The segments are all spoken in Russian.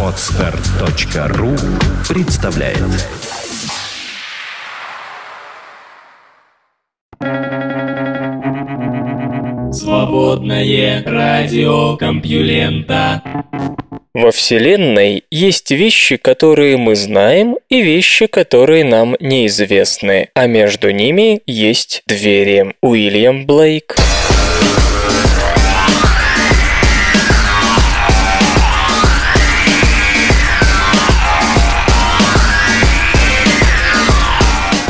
Отстар.ру представляет Свободное радио Компьюлента Во Вселенной есть вещи, которые мы знаем, и вещи, которые нам неизвестны, а между ними есть двери. Уильям Блейк.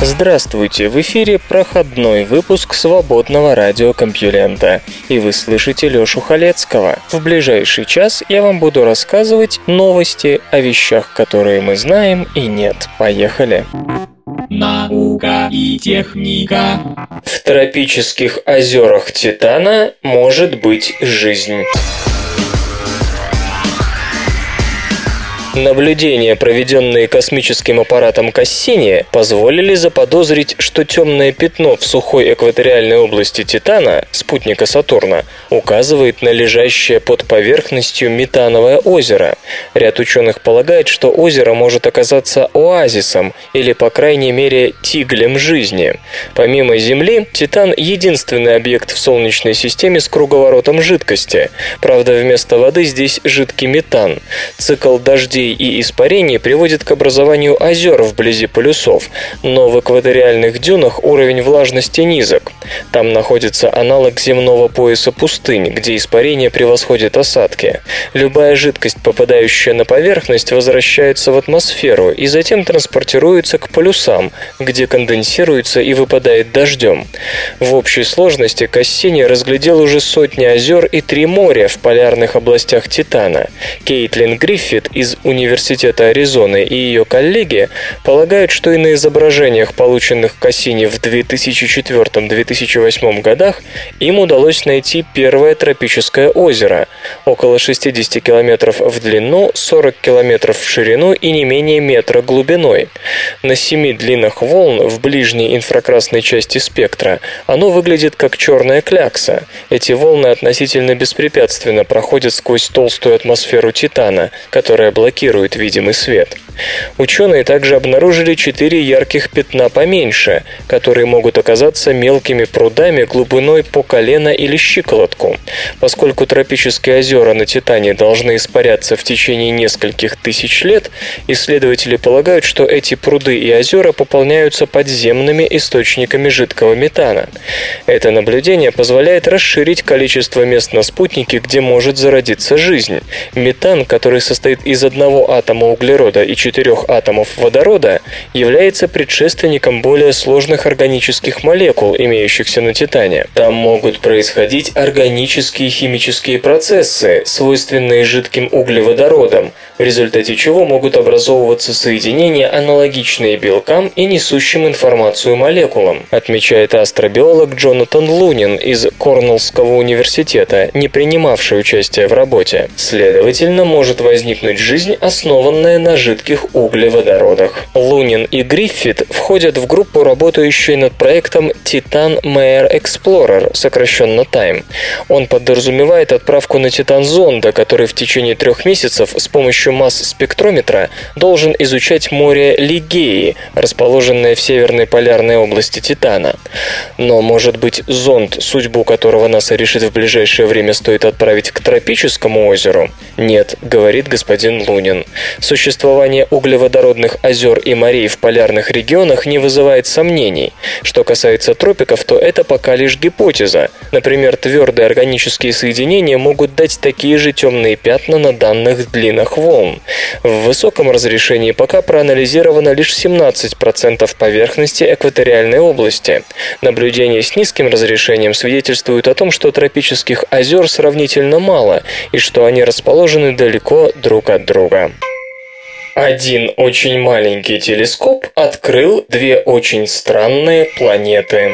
Здравствуйте, в эфире проходной выпуск свободного радиокомпьюлента, и вы слышите Лёшу Халецкого. В ближайший час я вам буду рассказывать новости о вещах, которые мы знаем и нет. Поехали! Наука и техника. В тропических озерах Титана может быть жизнь. Наблюдения, проведенные космическим аппаратом Кассини, позволили заподозрить, что темное пятно в сухой экваториальной области Титана, спутника Сатурна, указывает на лежащее под поверхностью метановое озеро. Ряд ученых полагает, что озеро может оказаться оазисом или, по крайней мере, тиглем жизни. Помимо Земли, Титан – единственный объект в Солнечной системе с круговоротом жидкости. Правда, вместо воды здесь жидкий метан. Цикл дождей и испарений приводит к образованию озер вблизи полюсов, но в экваториальных дюнах уровень влажности низок. Там находится аналог земного пояса пустынь, где испарение превосходит осадки. Любая жидкость, попадающая на поверхность, возвращается в атмосферу и затем транспортируется к полюсам, где конденсируется и выпадает дождем. В общей сложности Кассини разглядел уже сотни озер и три моря в полярных областях Титана. Кейтлин Гриффит из Университета Аризоны и ее коллеги полагают, что и на изображениях, полученных Кассини в 2004-2008 годах, им удалось найти первое тропическое озеро, около 60 километров в длину, 40 километров в ширину и не менее метра глубиной. На семи длинах волн в ближней инфракрасной части спектра оно выглядит как черная клякса. Эти волны относительно беспрепятственно проходят сквозь толстую атмосферу Титана, которая блокирует видимый свет. Ученые также обнаружили четыре ярких пятна поменьше, которые могут оказаться мелкими прудами глубиной по колено или щиколотку. Поскольку тропические озера на Титане должны испаряться в течение нескольких тысяч лет, исследователи полагают, что эти пруды и озера пополняются подземными источниками жидкого метана. Это наблюдение позволяет расширить количество мест на спутнике, где может зародиться жизнь. Метан, который состоит из одного атома углерода и четырех атомов водорода, является предшественником более сложных органических молекул, имеющихся на Титане. Там могут происходить органические химические процессы, свойственные жидким углеводородам, в результате чего могут образовываться соединения, аналогичные белкам и несущим информацию молекулам, отмечает астробиолог Джонатан Лунин из Корнеллского университета, не принимавший участие в работе. Следовательно, может возникнуть жизнь, основанная на жидких углеводородах. Лунин и Гриффит входят в группу, работающую над проектом Titan Mare Explorer, сокращенно TIME. Он подразумевает отправку на Титан зонда, который в течение трех месяцев с помощью масс-спектрометра должен изучать море Лигеи, расположенное в северной полярной области Титана. Но, может быть, зонд, судьбу которого НАСА решит в ближайшее время стоит отправить к тропическому озеру? Нет, говорит господин Лунин. Существование углеводородных озер и морей в полярных регионах не вызывает сомнений. Что касается тропиков, то это пока лишь гипотеза. Например, твердые органические соединения могут дать такие же темные пятна на данных длинах волн. В высоком разрешении пока проанализировано лишь 17% поверхности экваториальной области. Наблюдения с низким разрешением свидетельствуют о том, что тропических озер сравнительно мало и что они расположены далеко друг от друга. Один очень маленький телескоп открыл две очень странные планеты.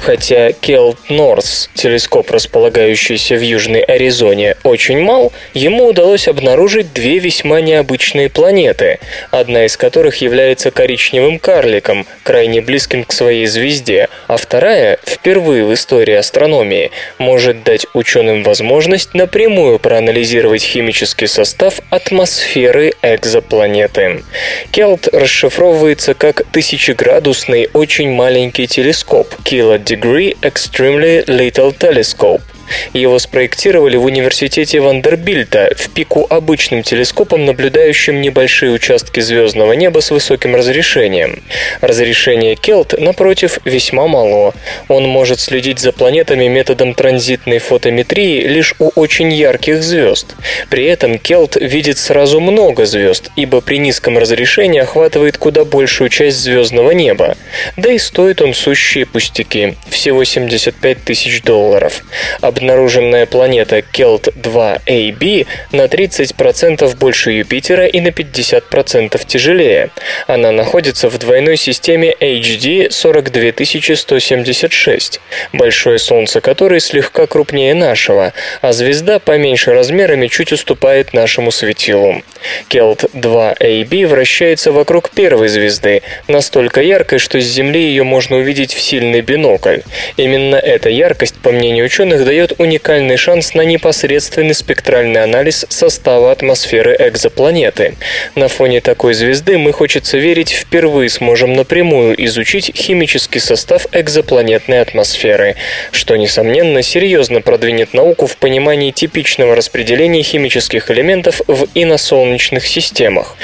Хотя Келт Норс, телескоп, располагающийся в Южной Аризоне, очень мал, ему удалось обнаружить две весьма необычные планеты, одна из которых является коричневым карликом, крайне близким к своей звезде, а вторая, впервые в истории астрономии, может дать ученым возможность напрямую проанализировать химический состав атмосферы экзопланеты. Келт расшифровывается как тысячеградусный очень маленький телескоп Kilodegree Degree Extremely Little Telescope его спроектировали в университете Вандербильта в пику обычным телескопом, наблюдающим небольшие участки звездного неба с высоким разрешением. Разрешение Келт, напротив, весьма мало. Он может следить за планетами методом транзитной фотометрии лишь у очень ярких звезд. При этом Келт видит сразу много звезд, ибо при низком разрешении охватывает куда большую часть звездного неба. Да и стоит он сущие пустяки – всего 75 тысяч долларов. Об обнаруженная планета Келт-2AB на 30% больше Юпитера и на 50% тяжелее. Она находится в двойной системе HD 42176, большое Солнце которой слегка крупнее нашего, а звезда поменьше размерами чуть уступает нашему светилу. Келт-2AB вращается вокруг первой звезды, настолько яркой, что с Земли ее можно увидеть в сильный бинокль. Именно эта яркость, по мнению ученых, дает дает уникальный шанс на непосредственный спектральный анализ состава атмосферы экзопланеты. На фоне такой звезды мы, хочется верить, впервые сможем напрямую изучить химический состав экзопланетной атмосферы, что, несомненно, серьезно продвинет науку в понимании типичного распределения химических элементов в иносолнечных системах.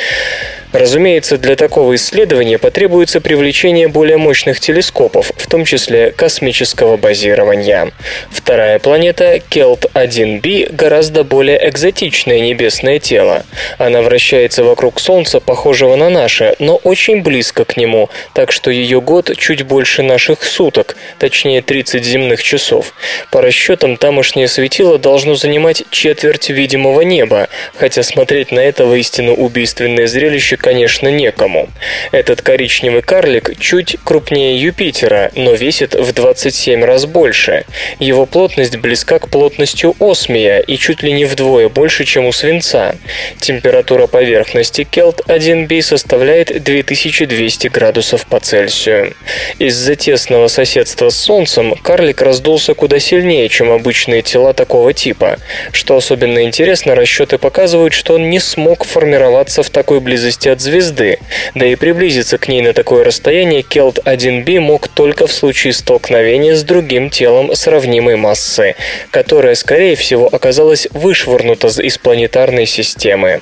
Разумеется, для такого исследования потребуется привлечение более мощных телескопов, в том числе космического базирования. Вторая планета, Келт-1b, гораздо более экзотичное небесное тело. Она вращается вокруг Солнца, похожего на наше, но очень близко к нему, так что ее год чуть больше наших суток, точнее 30 земных часов. По расчетам, тамошнее светило должно занимать четверть видимого неба, хотя смотреть на это воистину убийственное зрелище конечно, некому. Этот коричневый карлик чуть крупнее Юпитера, но весит в 27 раз больше. Его плотность близка к плотностью осмия и чуть ли не вдвое больше, чем у свинца. Температура поверхности Келт-1b составляет 2200 градусов по Цельсию. Из-за тесного соседства с Солнцем карлик раздулся куда сильнее, чем обычные тела такого типа. Что особенно интересно, расчеты показывают, что он не смог формироваться в такой близости от звезды, да и приблизиться к ней на такое расстояние Келт-1b мог только в случае столкновения с другим телом сравнимой массы, которое, скорее всего, оказалось вышвырнуто из планетарной системы.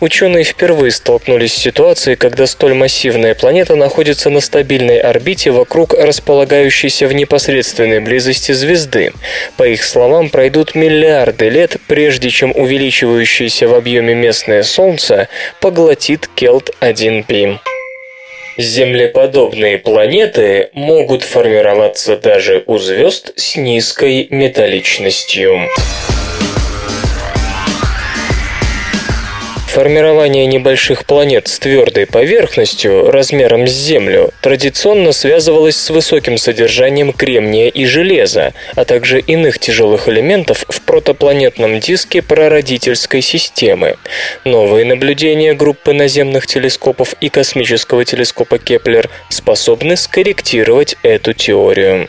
Ученые впервые столкнулись с ситуацией, когда столь массивная планета находится на стабильной орбите вокруг располагающейся в непосредственной близости звезды. По их словам, пройдут миллиарды лет, прежде чем увеличивающееся в объеме местное Солнце поглотит Келт Келт-1P. Землеподобные планеты могут формироваться даже у звезд с низкой металличностью. Формирование небольших планет с твердой поверхностью, размером с Землю, традиционно связывалось с высоким содержанием кремния и железа, а также иных тяжелых элементов в протопланетном диске прародительской системы. Новые наблюдения группы наземных телескопов и космического телескопа Кеплер способны скорректировать эту теорию.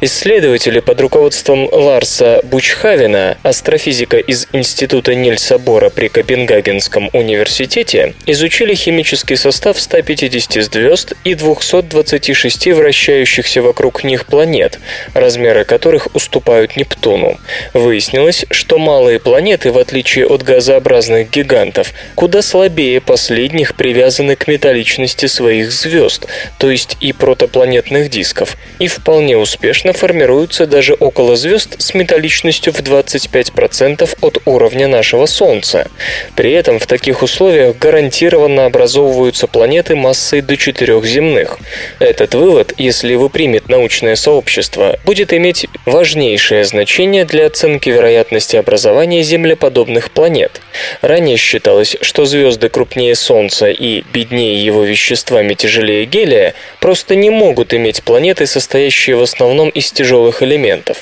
Исследователи под руководством Ларса Бучхавена, астрофизика из Института Нильса Бора при Копенгагенском Лейденском университете изучили химический состав 150 звезд и 226 вращающихся вокруг них планет, размеры которых уступают Нептуну. Выяснилось, что малые планеты, в отличие от газообразных гигантов, куда слабее последних привязаны к металличности своих звезд, то есть и протопланетных дисков, и вполне успешно формируются даже около звезд с металличностью в 25% от уровня нашего Солнца. При этом этом в таких условиях гарантированно образовываются планеты массой до четырех земных. Этот вывод, если его примет научное сообщество, будет иметь важнейшее значение для оценки вероятности образования землеподобных планет. Ранее считалось, что звезды крупнее Солнца и беднее его веществами тяжелее гелия просто не могут иметь планеты, состоящие в основном из тяжелых элементов.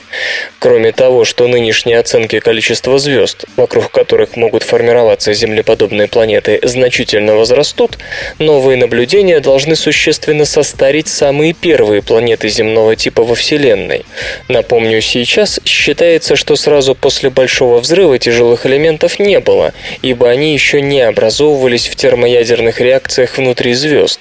Кроме того, что нынешние оценки количества звезд, вокруг которых могут формироваться землеподобные планеты, значительно возрастут, новые наблюдения должны существенно состарить самые первые планеты земного типа во Вселенной. Напомню, сейчас считается, что сразу после Большого взрыва тяжелых элементов не было, ибо они еще не образовывались в термоядерных реакциях внутри звезд.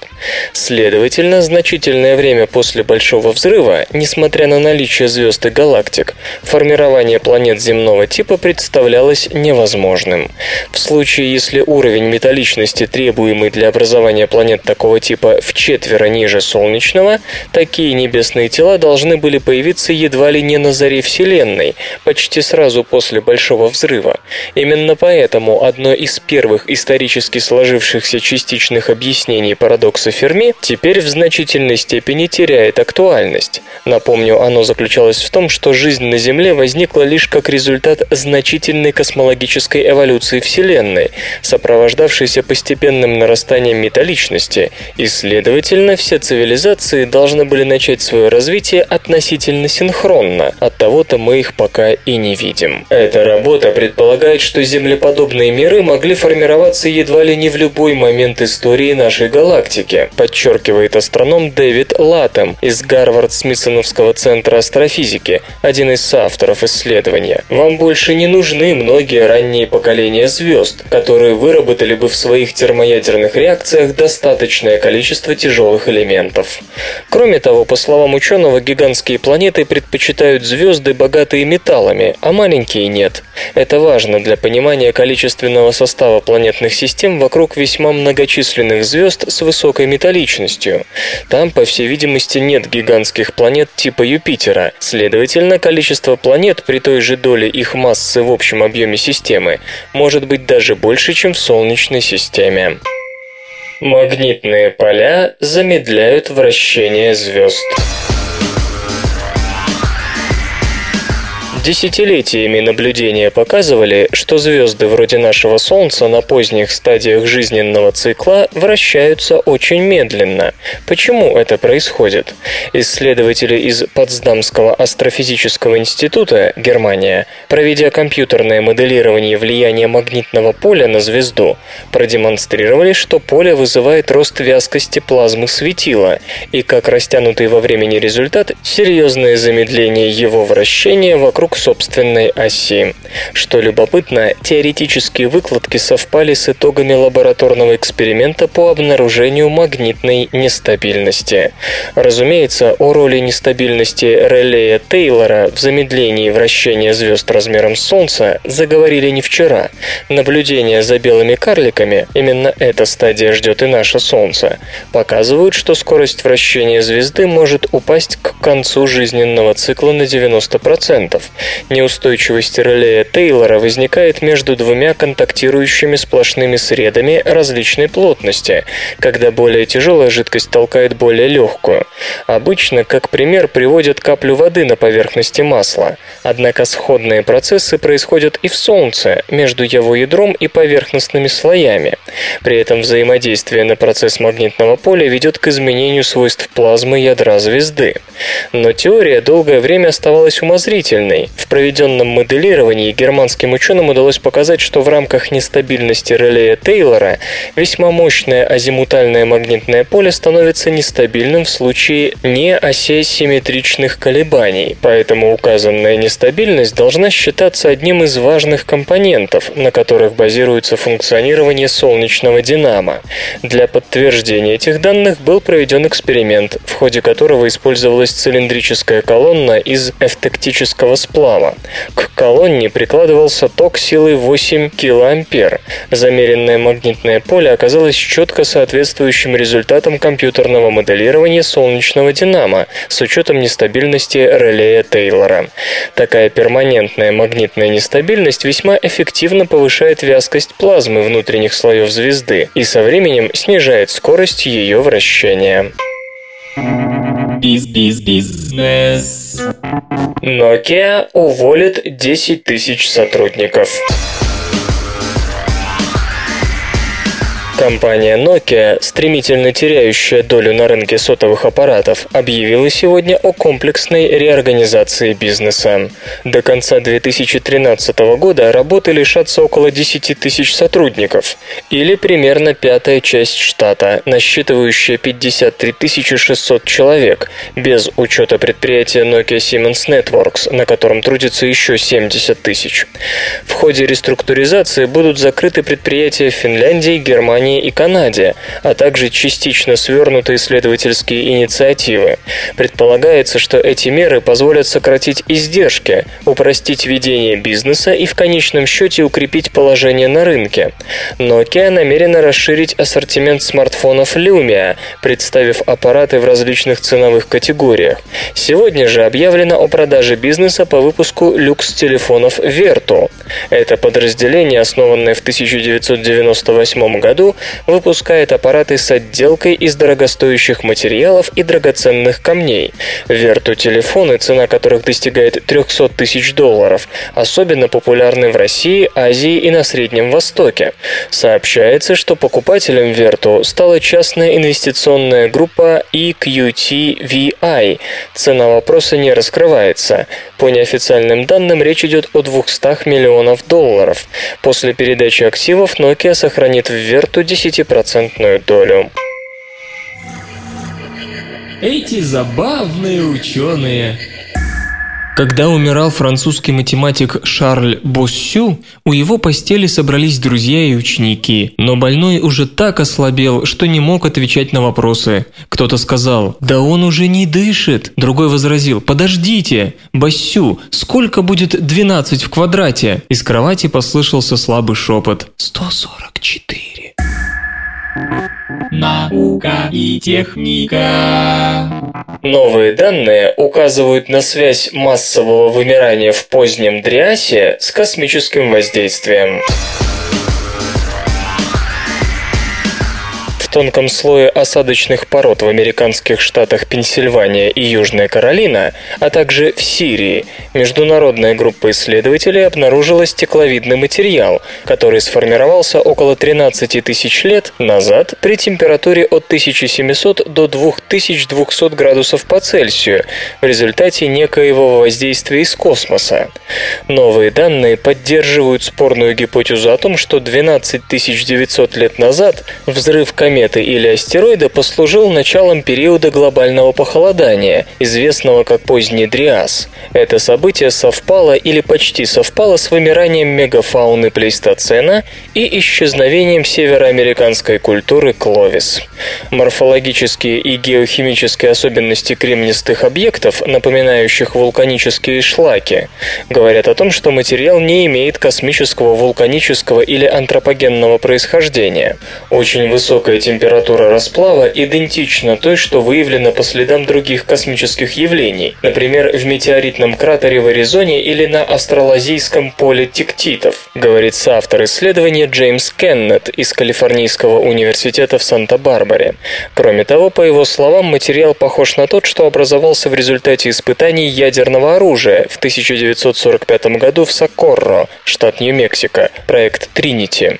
Следовательно, значительное время после Большого взрыва, несмотря на наличие звезд и галактик, формирование планет земного типа представлялось невозможным. В случае, если уровень металличности, требуемый для образования планет такого типа, в четверо ниже солнечного, такие небесные тела должны были появиться едва ли не на заре Вселенной, почти сразу после Большого взрыва. Именно поэтому одно из первых исторически сложившихся частичных объяснений парадокса Ферми теперь в значительной степени теряет актуальность. Напомню, оно заключалось в том, что жизнь на Земле возникла лишь как результат значительной космологической эволюции Вселенной, сопровождавшейся постепенным нарастанием металличности, и, следовательно, все цивилизации должны были начать свое развитие относительно синхронно, от того-то мы их пока и не видим. Эта работа предполагает, что землеподобные миры могли формироваться едва ли не в любой момент истории нашей галактики, подчеркивает астроном Дэвид Латтем из Гарвард-Смитсоновского центра астрофизики, один из соавторов исследования. Вам больше не нужны многие ранние поколения звезд, которые выработали бы в своих термоядерных реакциях достаточное количество тяжелых элементов. Кроме того, по словам ученого, гигантские планеты предпочитают звезды, богатые металлами, а маленькие нет. Это важно для понимания количественного состава планетных систем вокруг весьма многочисленных звезд с высокой металличностью. Там, по всей видимости, нет гигантских планет типа Юпитера. Следовательно, количество планет при той же доле их массы в общем объеме системы может быть даже больше, чем в Солнечной системе. Магнитные поля замедляют вращение звезд. Десятилетиями наблюдения показывали, что звезды вроде нашего Солнца на поздних стадиях жизненного цикла вращаются очень медленно. Почему это происходит? Исследователи из Потсдамского астрофизического института, Германия, проведя компьютерное моделирование влияния магнитного поля на звезду, продемонстрировали, что поле вызывает рост вязкости плазмы светила и, как растянутый во времени результат, серьезное замедление его вращения вокруг собственной оси. Что любопытно, теоретические выкладки совпали с итогами лабораторного эксперимента по обнаружению магнитной нестабильности. Разумеется, о роли нестабильности релея Тейлора в замедлении вращения звезд размером с Солнца заговорили не вчера. Наблюдения за белыми карликами, именно эта стадия ждет и наше Солнце, показывают, что скорость вращения звезды может упасть к концу жизненного цикла на 90%, Неустойчивость релея Тейлора возникает между двумя контактирующими сплошными средами различной плотности, когда более тяжелая жидкость толкает более легкую. Обычно, как пример, приводят каплю воды на поверхности масла. Однако сходные процессы происходят и в Солнце, между его ядром и поверхностными слоями. При этом взаимодействие на процесс магнитного поля ведет к изменению свойств плазмы ядра звезды. Но теория долгое время оставалась умозрительной. В проведенном моделировании германским ученым удалось показать, что в рамках нестабильности релея Тейлора весьма мощное азимутальное магнитное поле становится нестабильным в случае неосесимметричных колебаний, поэтому указанная нестабильность должна считаться одним из важных компонентов, на которых базируется функционирование солнечного динамо. Для подтверждения этих данных был проведен эксперимент, в ходе которого использовалась цилиндрическая колонна из эвтектического сплава. К колонне прикладывался ток силой 8 килоампер. Замеренное магнитное поле оказалось четко соответствующим результатам компьютерного моделирования солнечного динамо с учетом нестабильности релея Тейлора. Такая перманентная магнитная нестабильность весьма эффективно повышает вязкость плазмы внутренних слоев звезды и со временем снижает скорость ее вращения. Биз-биз-бизнес. Nokia уволит 10 тысяч сотрудников. Компания Nokia, стремительно теряющая долю на рынке сотовых аппаратов, объявила сегодня о комплексной реорганизации бизнеса. До конца 2013 года работы лишатся около 10 тысяч сотрудников, или примерно пятая часть штата, насчитывающая 53 600 человек, без учета предприятия Nokia Siemens Networks, на котором трудится еще 70 тысяч. В ходе реструктуризации будут закрыты предприятия в Финляндии, Германии, Германии и Канаде, а также частично свернуты исследовательские инициативы. Предполагается, что эти меры позволят сократить издержки, упростить ведение бизнеса и в конечном счете укрепить положение на рынке. Nokia намерена расширить ассортимент смартфонов Lumia, представив аппараты в различных ценовых категориях. Сегодня же объявлено о продаже бизнеса по выпуску люкс-телефонов Vertu. Это подразделение, основанное в 1998 году, выпускает аппараты с отделкой из дорогостоящих материалов и драгоценных камней. Верту-телефоны, цена которых достигает 300 тысяч долларов, особенно популярны в России, Азии и на Среднем Востоке. Сообщается, что покупателем Верту стала частная инвестиционная группа EQT-VI. Цена вопроса не раскрывается. По неофициальным данным, речь идет о 200 миллионов долларов. После передачи активов Nokia сохранит в Верту 10% долю. Эти забавные ученые. Когда умирал французский математик Шарль Боссю, у его постели собрались друзья и ученики, но больной уже так ослабел, что не мог отвечать на вопросы. Кто-то сказал «Да он уже не дышит», другой возразил «Подождите, Боссю, сколько будет 12 в квадрате?» Из кровати послышался слабый шепот «144». Наука и техника. Новые данные указывают на связь массового вымирания в позднем Дриасе с космическим воздействием. Тонком слое осадочных пород в американских штатах Пенсильвания и Южная Каролина, а также в Сирии, международная группа исследователей обнаружила стекловидный материал, который сформировался около 13 тысяч лет назад при температуре от 1700 до 2200 градусов по Цельсию в результате некоего воздействия из космоса. Новые данные поддерживают спорную гипотезу о том, что 12 900 лет назад взрыв кометы или астероида послужил началом периода глобального похолодания, известного как поздний Дриас. Это событие совпало или почти совпало с вымиранием мегафауны плейстоцена и исчезновением североамериканской культуры Кловис. Морфологические и геохимические особенности кремнистых объектов, напоминающих вулканические шлаки, говорят о том, что материал не имеет космического, вулканического или антропогенного происхождения. Очень высокая температура расплава идентична той, что выявлена по следам других космических явлений, например, в метеоритном кратере в Аризоне или на астролазийском поле тектитов, говорит соавтор исследования Джеймс Кеннет из Калифорнийского университета в Санта-Барбаре. Кроме того, по его словам, материал похож на тот, что образовался в результате испытаний ядерного оружия в 1945 году в Сокорро, штат Нью-Мексико, проект Тринити.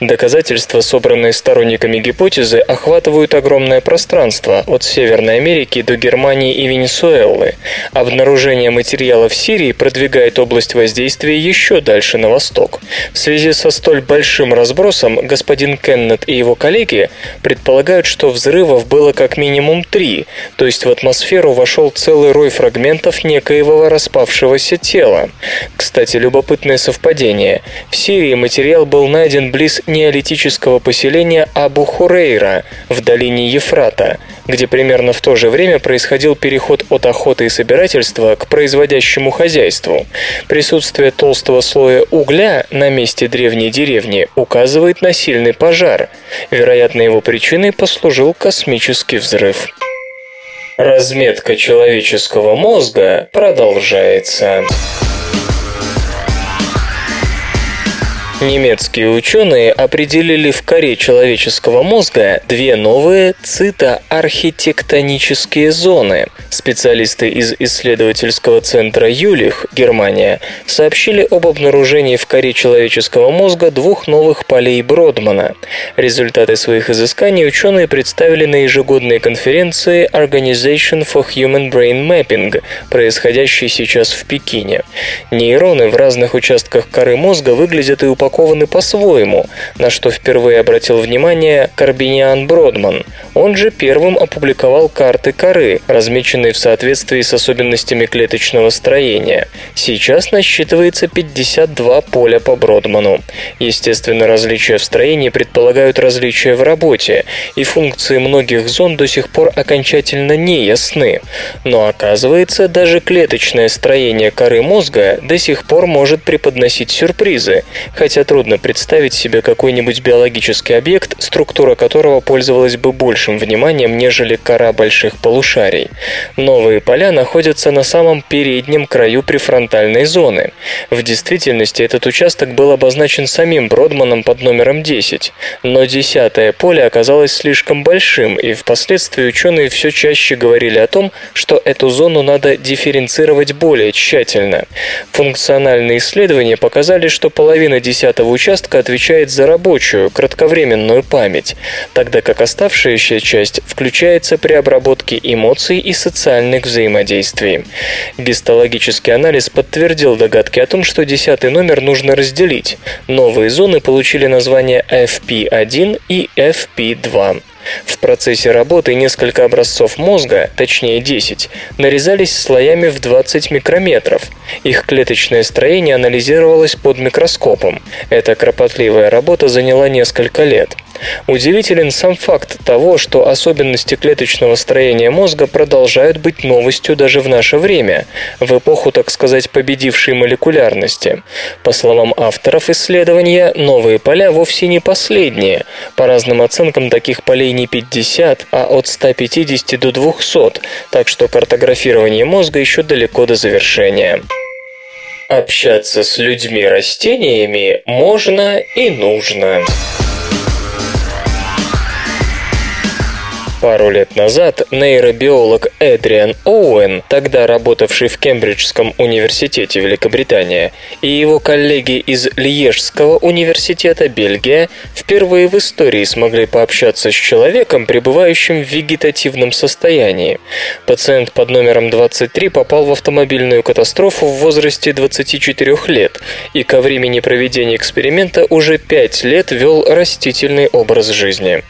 Доказательства, собранные сторонниками гипотезы, охватывают огромное пространство от Северной Америки до Германии и Венесуэлы. Обнаружение материала в Сирии продвигает область воздействия еще дальше на восток. В связи со столь большим разбросом господин Кеннет и его коллеги предполагают, что взрывов было как минимум три, то есть в атмосферу вошел целый рой фрагментов некоего распавшегося тела. Кстати, любопытное совпадение. В Сирии материал был найден близ неолитического поселения Абу-Хурейра, Хурейра в долине Ефрата, где примерно в то же время происходил переход от охоты и собирательства к производящему хозяйству. Присутствие толстого слоя угля на месте древней деревни указывает на сильный пожар. Вероятно, его причиной послужил космический взрыв. Разметка человеческого мозга продолжается. Немецкие ученые определили в коре человеческого мозга две новые цитоархитектонические зоны. Специалисты из исследовательского центра Юлих, Германия, сообщили об обнаружении в коре человеческого мозга двух новых полей Бродмана. Результаты своих изысканий ученые представили на ежегодной конференции Organization for Human Brain Mapping, происходящей сейчас в Пекине. Нейроны в разных участках коры мозга выглядят и упакованы упакованы по-своему, на что впервые обратил внимание Карбиниан Бродман. Он же первым опубликовал карты коры, размеченные в соответствии с особенностями клеточного строения. Сейчас насчитывается 52 поля по Бродману. Естественно, различия в строении предполагают различия в работе, и функции многих зон до сих пор окончательно не ясны. Но оказывается, даже клеточное строение коры мозга до сих пор может преподносить сюрпризы, хотя хотя трудно представить себе какой-нибудь биологический объект, структура которого пользовалась бы большим вниманием, нежели кора больших полушарий. Новые поля находятся на самом переднем краю префронтальной зоны. В действительности этот участок был обозначен самим Бродманом под номером 10, но десятое поле оказалось слишком большим, и впоследствии ученые все чаще говорили о том, что эту зону надо дифференцировать более тщательно. Функциональные исследования показали, что половина десятого десятого участка отвечает за рабочую, кратковременную память, тогда как оставшаяся часть включается при обработке эмоций и социальных взаимодействий. Гистологический анализ подтвердил догадки о том, что десятый номер нужно разделить. Новые зоны получили название FP1 и FP2. В процессе работы несколько образцов мозга, точнее 10, нарезались слоями в 20 микрометров. Их клеточное строение анализировалось под микроскопом. Эта кропотливая работа заняла несколько лет. Удивителен сам факт того, что особенности клеточного строения мозга продолжают быть новостью даже в наше время, в эпоху, так сказать, победившей молекулярности. По словам авторов исследования, новые поля вовсе не последние. По разным оценкам, таких полей не 50, а от 150 до 200, так что картографирование мозга еще далеко до завершения. Общаться с людьми-растениями можно и нужно. Пару лет назад нейробиолог Эдриан Оуэн, тогда работавший в Кембриджском университете Великобритания, и его коллеги из Льежского университета Бельгия впервые в истории смогли пообщаться с человеком, пребывающим в вегетативном состоянии. Пациент под номером 23 попал в автомобильную катастрофу в возрасте 24 лет и ко времени проведения эксперимента уже 5 лет вел растительный образ жизни.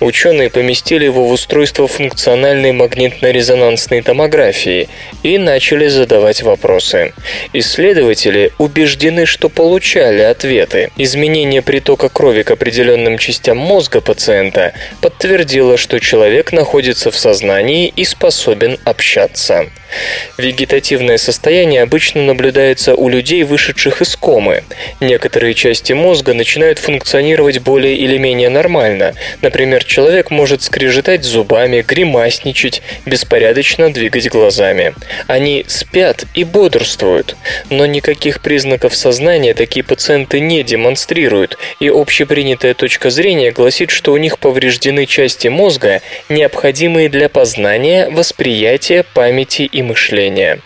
Ученые поместили его в устройство функциональной магнитно-резонансной томографии и начали задавать вопросы. Исследователи убеждены, что получали ответы. Изменение притока крови к определенным частям мозга пациента подтвердило, что человек находится в сознании и способен общаться. Вегетативное состояние обычно наблюдается у людей, вышедших из комы. Некоторые части мозга начинают функционировать более или менее нормально. Например, человек может скрежетать зубами, гримасничать, беспорядочно двигать глазами. Они спят и бодрствуют, но никаких признаков сознания такие пациенты не демонстрируют, и общепринятая точка зрения гласит, что у них повреждены части мозга, необходимые для познания, восприятия, памяти и мышления.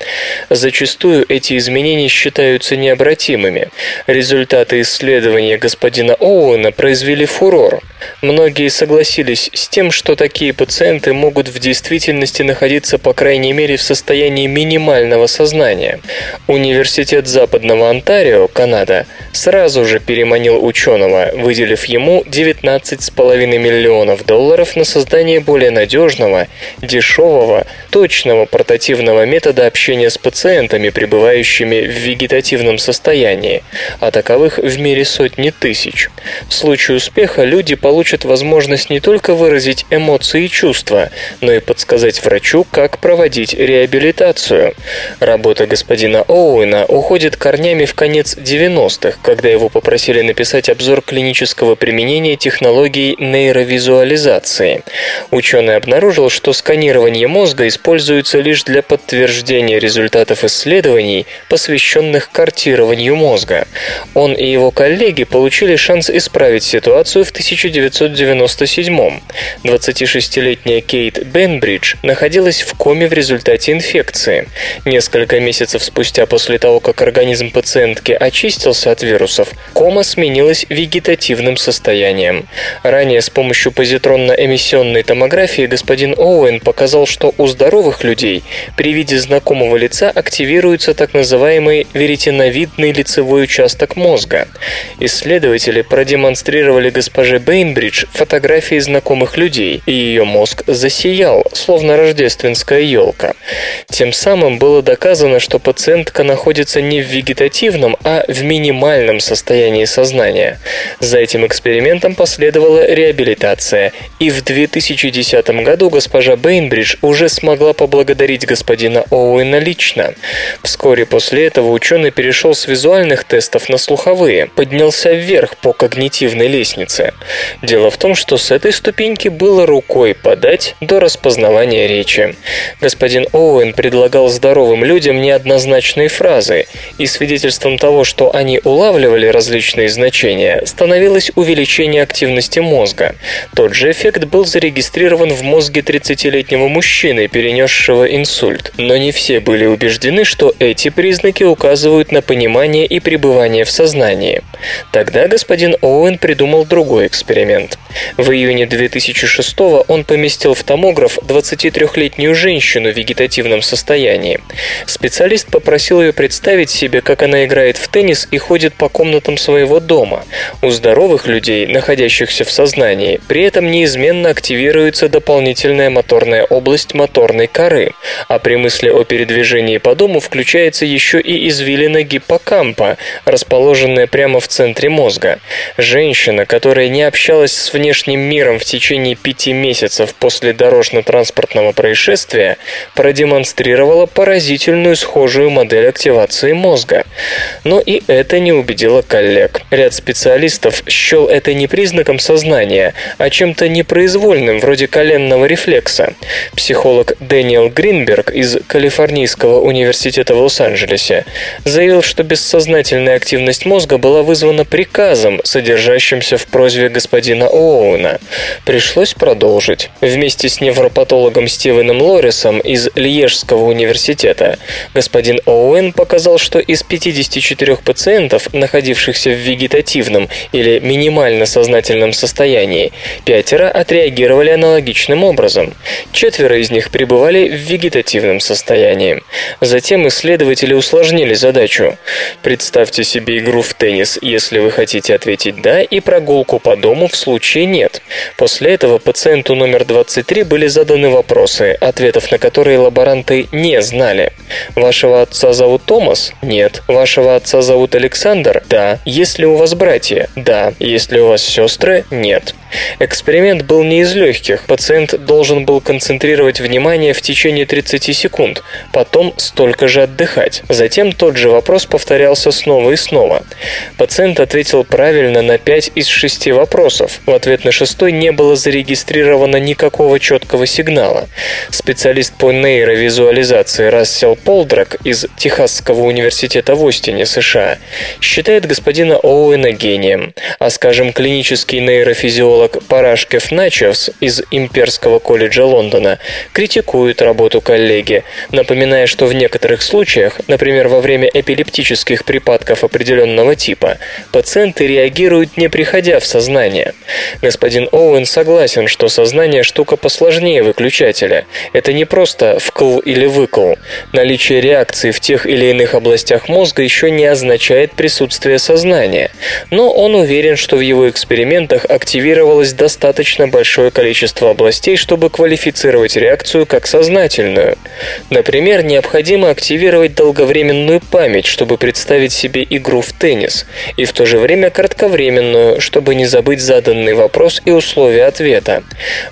Зачастую эти изменения считаются необратимыми. Результаты исследования господина Оуэна произвели фурор. Многие согласились с тем, что такие пациенты могут в действительности находиться по крайней мере в состоянии минимального сознания. Университет Западного Онтарио, Канада, сразу же переманил ученого, выделив ему 19,5 миллионов долларов на создание более надежного, дешевого, точного портативного современного метода общения с пациентами, пребывающими в вегетативном состоянии, а таковых в мире сотни тысяч. В случае успеха люди получат возможность не только выразить эмоции и чувства, но и подсказать врачу, как проводить реабилитацию. Работа господина Оуэна уходит корнями в конец 90-х, когда его попросили написать обзор клинического применения технологий нейровизуализации. Ученый обнаружил, что сканирование мозга используется лишь для подтверждения результатов исследований, посвященных картированию мозга. Он и его коллеги получили шанс исправить ситуацию в 1997 -м. 26-летняя Кейт Бенбридж находилась в коме в результате инфекции. Несколько месяцев спустя после того, как организм пациентки очистился от вирусов, кома сменилась вегетативным состоянием. Ранее с помощью позитронно-эмиссионной томографии господин Оуэн показал, что у здоровых людей при виде знакомого лица активируется так называемый веретеновидный лицевой участок мозга. Исследователи продемонстрировали госпоже Бейнбридж фотографии знакомых людей, и ее мозг засиял, словно рождественская елка. Тем самым было доказано, что пациентка находится не в вегетативном, а в минимальном состоянии сознания. За этим экспериментом последовала реабилитация, и в 2010 году госпожа Бейнбридж уже смогла поблагодарить господина Оуэна лично. Вскоре после этого ученый перешел с визуальных тестов на слуховые, поднялся вверх по когнитивной лестнице. Дело в том, что с этой ступеньки было рукой подать до распознавания речи. Господин Оуэн предлагал здоровым людям неоднозначные фразы, и свидетельством того, что они улавливали различные значения, становилось увеличение активности мозга. Тот же эффект был зарегистрирован в мозге 30-летнего мужчины, перенесшего инсульт. Но не все были убеждены, что эти признаки указывают на понимание и пребывание в сознании. Тогда господин Оуэн придумал другой эксперимент. В июне 2006 он поместил в томограф 23-летнюю женщину в вегетативном состоянии. Специалист попросил ее представить себе, как она играет в теннис и ходит по комнатам своего дома. У здоровых людей, находящихся в сознании, при этом неизменно активируется дополнительная моторная область моторной коры, а при мысли о передвижении по дому включается еще и извилина гиппокампа, расположенная прямо в центре мозга. Женщина, которая не общалась с внешним миром в течение пяти месяцев после дорожно-транспортного происшествия, продемонстрировала поразительную схожую модель активации мозга. Но и это не убедило коллег. Ряд специалистов счел это не признаком сознания, а чем-то непроизвольным, вроде коленного рефлекса. Психолог Дэниел Гринберг из Калифорнийского университета в Лос-Анджелесе заявил, что бессознательная активность мозга была вызвана приказом, содержащимся в просьбе господина Оуэна. Пришлось продолжить. Вместе с невропатологом Стивеном Лорисом из Льежского университета господин Оуэн показал, что из 54 пациентов, находившихся в вегетативном или минимально сознательном состоянии, пятеро отреагировали аналогичным образом. Четверо из них пребывали в вегетативном состоянии. Затем исследователи усложнили задачу. Представьте себе игру в теннис, если вы хотите ответить «да», и прогулку по дому в случае «нет». После этого пациенту номер 23 были заданы вопросы, ответов на которые лаборанты не знали. Вашего отца зовут Томас? Нет. Вашего отца зовут Александр? Да. Есть ли у вас братья? Да. Есть ли у вас сестры? Нет. Эксперимент был не из легких. Пациент должен был концентрировать внимание в течение 30 секунд, потом столько же отдыхать. Затем тот же вопрос повторялся снова и снова. Пациент ответил правильно на 5 из 6 вопросов. В ответ на шестой не было зарегистрировано никакого четкого сигнала. Специалист по нейровизуализации Рассел Полдрак из Техасского университета в Остине, США, считает господина Оуэна гением, а, скажем, клинический нейрофизиолог Парашкев Начевс из Имперского колледжа Лондона критикует работу коллеги, напоминая, что в некоторых случаях, например, во время эпилептических припадков определенного типа, пациенты реагируют не приходя в сознание. Господин Оуэн согласен, что сознание штука посложнее выключателя. Это не просто вкл или выкл. Наличие реакции в тех или иных областях мозга еще не означает присутствие сознания. Но он уверен, что в его экспериментах активирование зафиксировалось достаточно большое количество областей, чтобы квалифицировать реакцию как сознательную. Например, необходимо активировать долговременную память, чтобы представить себе игру в теннис, и в то же время кратковременную, чтобы не забыть заданный вопрос и условия ответа.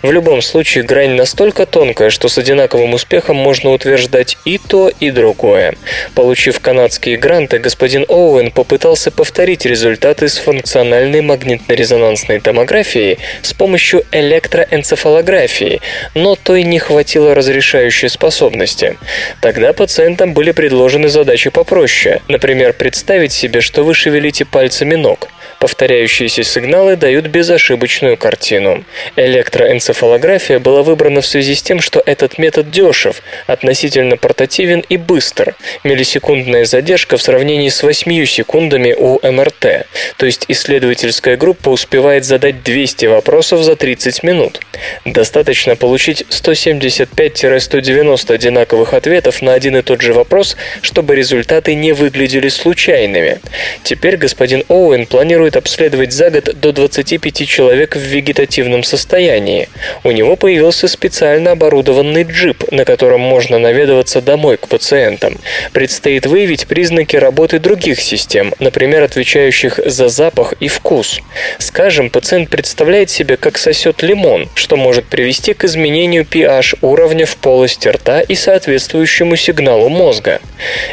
В любом случае, грань настолько тонкая, что с одинаковым успехом можно утверждать и то, и другое. Получив канадские гранты, господин Оуэн попытался повторить результаты с функциональной магнитно-резонансной томографией с помощью электроэнцефалографии, но той не хватило разрешающей способности. Тогда пациентам были предложены задачи попроще. Например, представить себе, что вы шевелите пальцами ног. Повторяющиеся сигналы дают безошибочную картину. Электроэнцефалография была выбрана в связи с тем, что этот метод дешев, относительно портативен и быстр. Миллисекундная задержка в сравнении с 8 секундами у МРТ. То есть исследовательская группа успевает задать 200 вопросов за 30 минут. Достаточно получить 175-190 одинаковых ответов на один и тот же вопрос, чтобы результаты не выглядели случайными. Теперь господин Оуэн планирует обследовать за год до 25 человек в вегетативном состоянии. У него появился специально оборудованный джип, на котором можно наведываться домой к пациентам. Предстоит выявить признаки работы других систем, например, отвечающих за запах и вкус. Скажем, пациент представляет себе, как сосет лимон, что может привести к изменению pH уровня в полости рта и соответствующему сигналу мозга.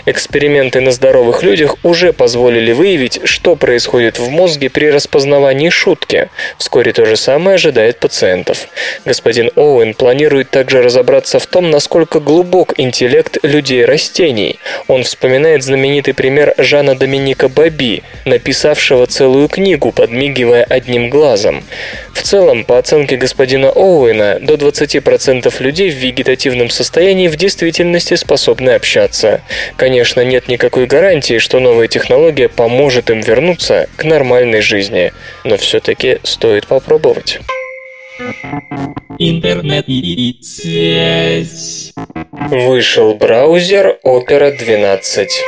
Эксперименты на здоровых людях уже позволили выявить, что происходит в мозге при распознавании шутки. Вскоре то же самое ожидает пациентов. Господин Оуэн планирует также разобраться в том, насколько глубок интеллект людей-растений. Он вспоминает знаменитый пример Жана Доминика Баби, написавшего целую книгу, подмигивая одним глазом. В целом, по оценке господина Оуэна, до 20% людей в вегетативном состоянии в действительности способны общаться. Конечно, нет никакой гарантии, что новая технология поможет им вернуться к нормальной жизни, но все-таки стоит попробовать. Интернет и связь. Вышел браузер Opera 12.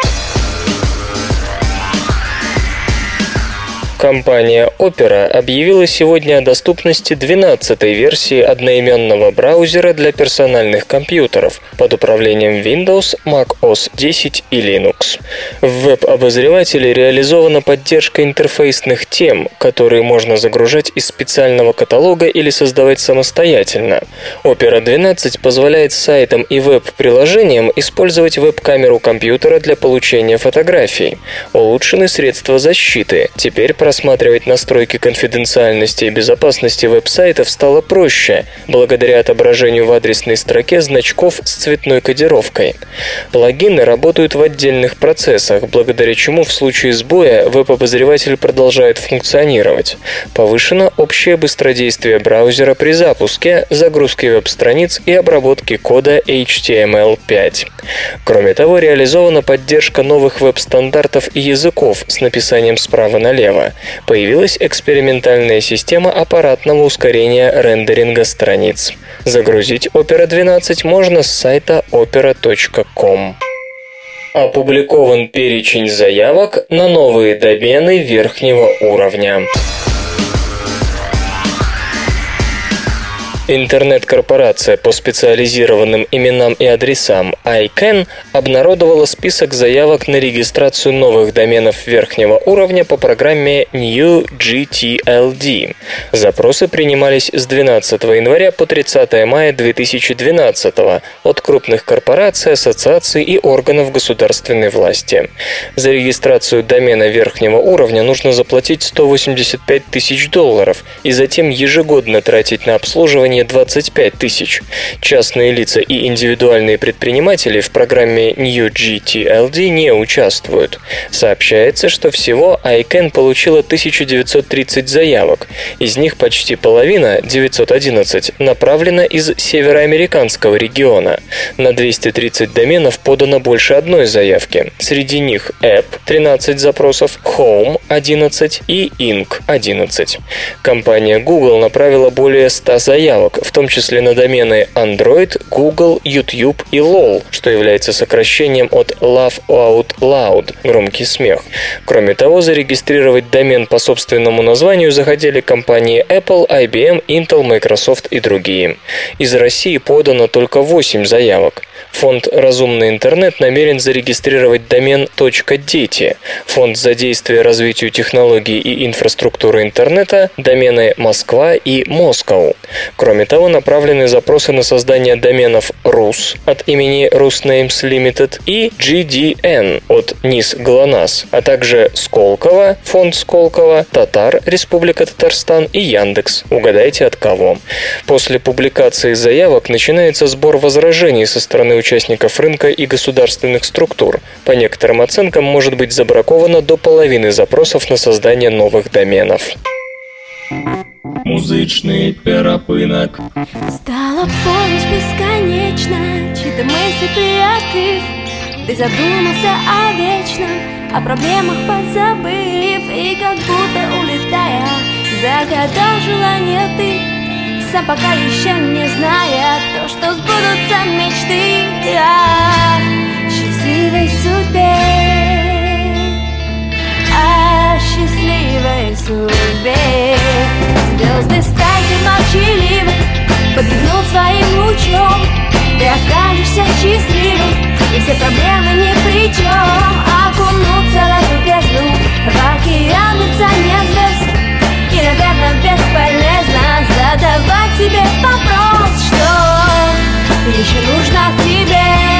Компания Opera объявила сегодня о доступности 12-й версии одноименного браузера для персональных компьютеров под управлением Windows, Mac OS 10 и Linux. В веб-обозревателе реализована поддержка интерфейсных тем, которые можно загружать из специального каталога или создавать самостоятельно. Opera 12 позволяет сайтам и веб-приложениям использовать веб-камеру компьютера для получения фотографий. Улучшены средства защиты. Теперь просматривать настройки конфиденциальности и безопасности веб-сайтов стало проще, благодаря отображению в адресной строке значков с цветной кодировкой. Плагины работают в отдельных процессах, благодаря чему в случае сбоя веб-обозреватель продолжает функционировать. Повышено общее быстродействие браузера при запуске, загрузке веб-страниц и обработке кода HTML5. Кроме того, реализована поддержка новых веб-стандартов и языков с написанием справа налево появилась экспериментальная система аппаратного ускорения рендеринга страниц. Загрузить Opera 12 можно с сайта opera.com. Опубликован перечень заявок на новые домены верхнего уровня. Интернет-корпорация по специализированным именам и адресам ICANN обнародовала список заявок на регистрацию новых доменов верхнего уровня по программе New GTLD. Запросы принимались с 12 января по 30 мая 2012 от крупных корпораций, ассоциаций и органов государственной власти. За регистрацию домена верхнего уровня нужно заплатить 185 тысяч долларов и затем ежегодно тратить на обслуживание населения 25 тысяч. Частные лица и индивидуальные предприниматели в программе New GTLD не участвуют. Сообщается, что всего ICANN получила 1930 заявок. Из них почти половина, 911, направлена из североамериканского региона. На 230 доменов подано больше одной заявки. Среди них App – 13 запросов, Home – 11 и Inc. – 11. Компания Google направила более 100 заявок заявок, в том числе на домены Android, Google, YouTube и LOL, что является сокращением от Laugh Out Loud – громкий смех. Кроме того, зарегистрировать домен по собственному названию захотели компании Apple, IBM, Intel, Microsoft и другие. Из России подано только 8 заявок. Фонд «Разумный интернет» намерен зарегистрировать домен .дети. Фонд за действие развитию технологий и инфраструктуры интернета – домены «Москва» и «Москоу». Кроме того, направлены запросы на создание доменов «Рус» от имени Rusnames Limited и GDN от НИС ГЛОНАСС, а также Сколково, фонд Сколково, Татар, Республика Татарстан и Яндекс. Угадайте от кого. После публикации заявок начинается сбор возражений со стороны участников рынка и государственных структур. По некоторым оценкам может быть забраковано до половины запросов на создание новых доменов. Музичний перепинок. Стала помощь бесконечна, чьи-то мысли приоткрыв. Ты задумался о вечном, о проблемах позабыв И как будто улетая, загадал желание ты сам пока еще не зная То, что сбудутся мечты. О счастливой судьбе О счастливой судьбе Звезды стали молчаливы Подмигнул своим лучом. Ты окажешься счастливым И все проблемы ни при чем. Окунуться в эту бездну В океан мерцания звезд. И, наверное, бесполезно задавать себе вопрос, что еще нужно тебе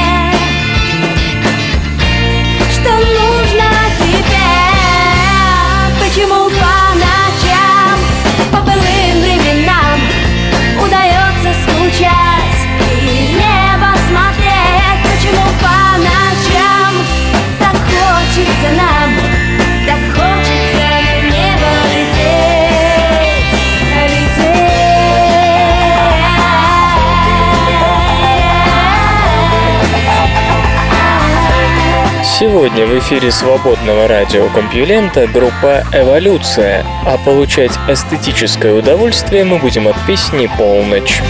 Сегодня в эфире свободного радиокомпьюлента группа «Эволюция», а получать эстетическое удовольствие мы будем от песни «Полночь».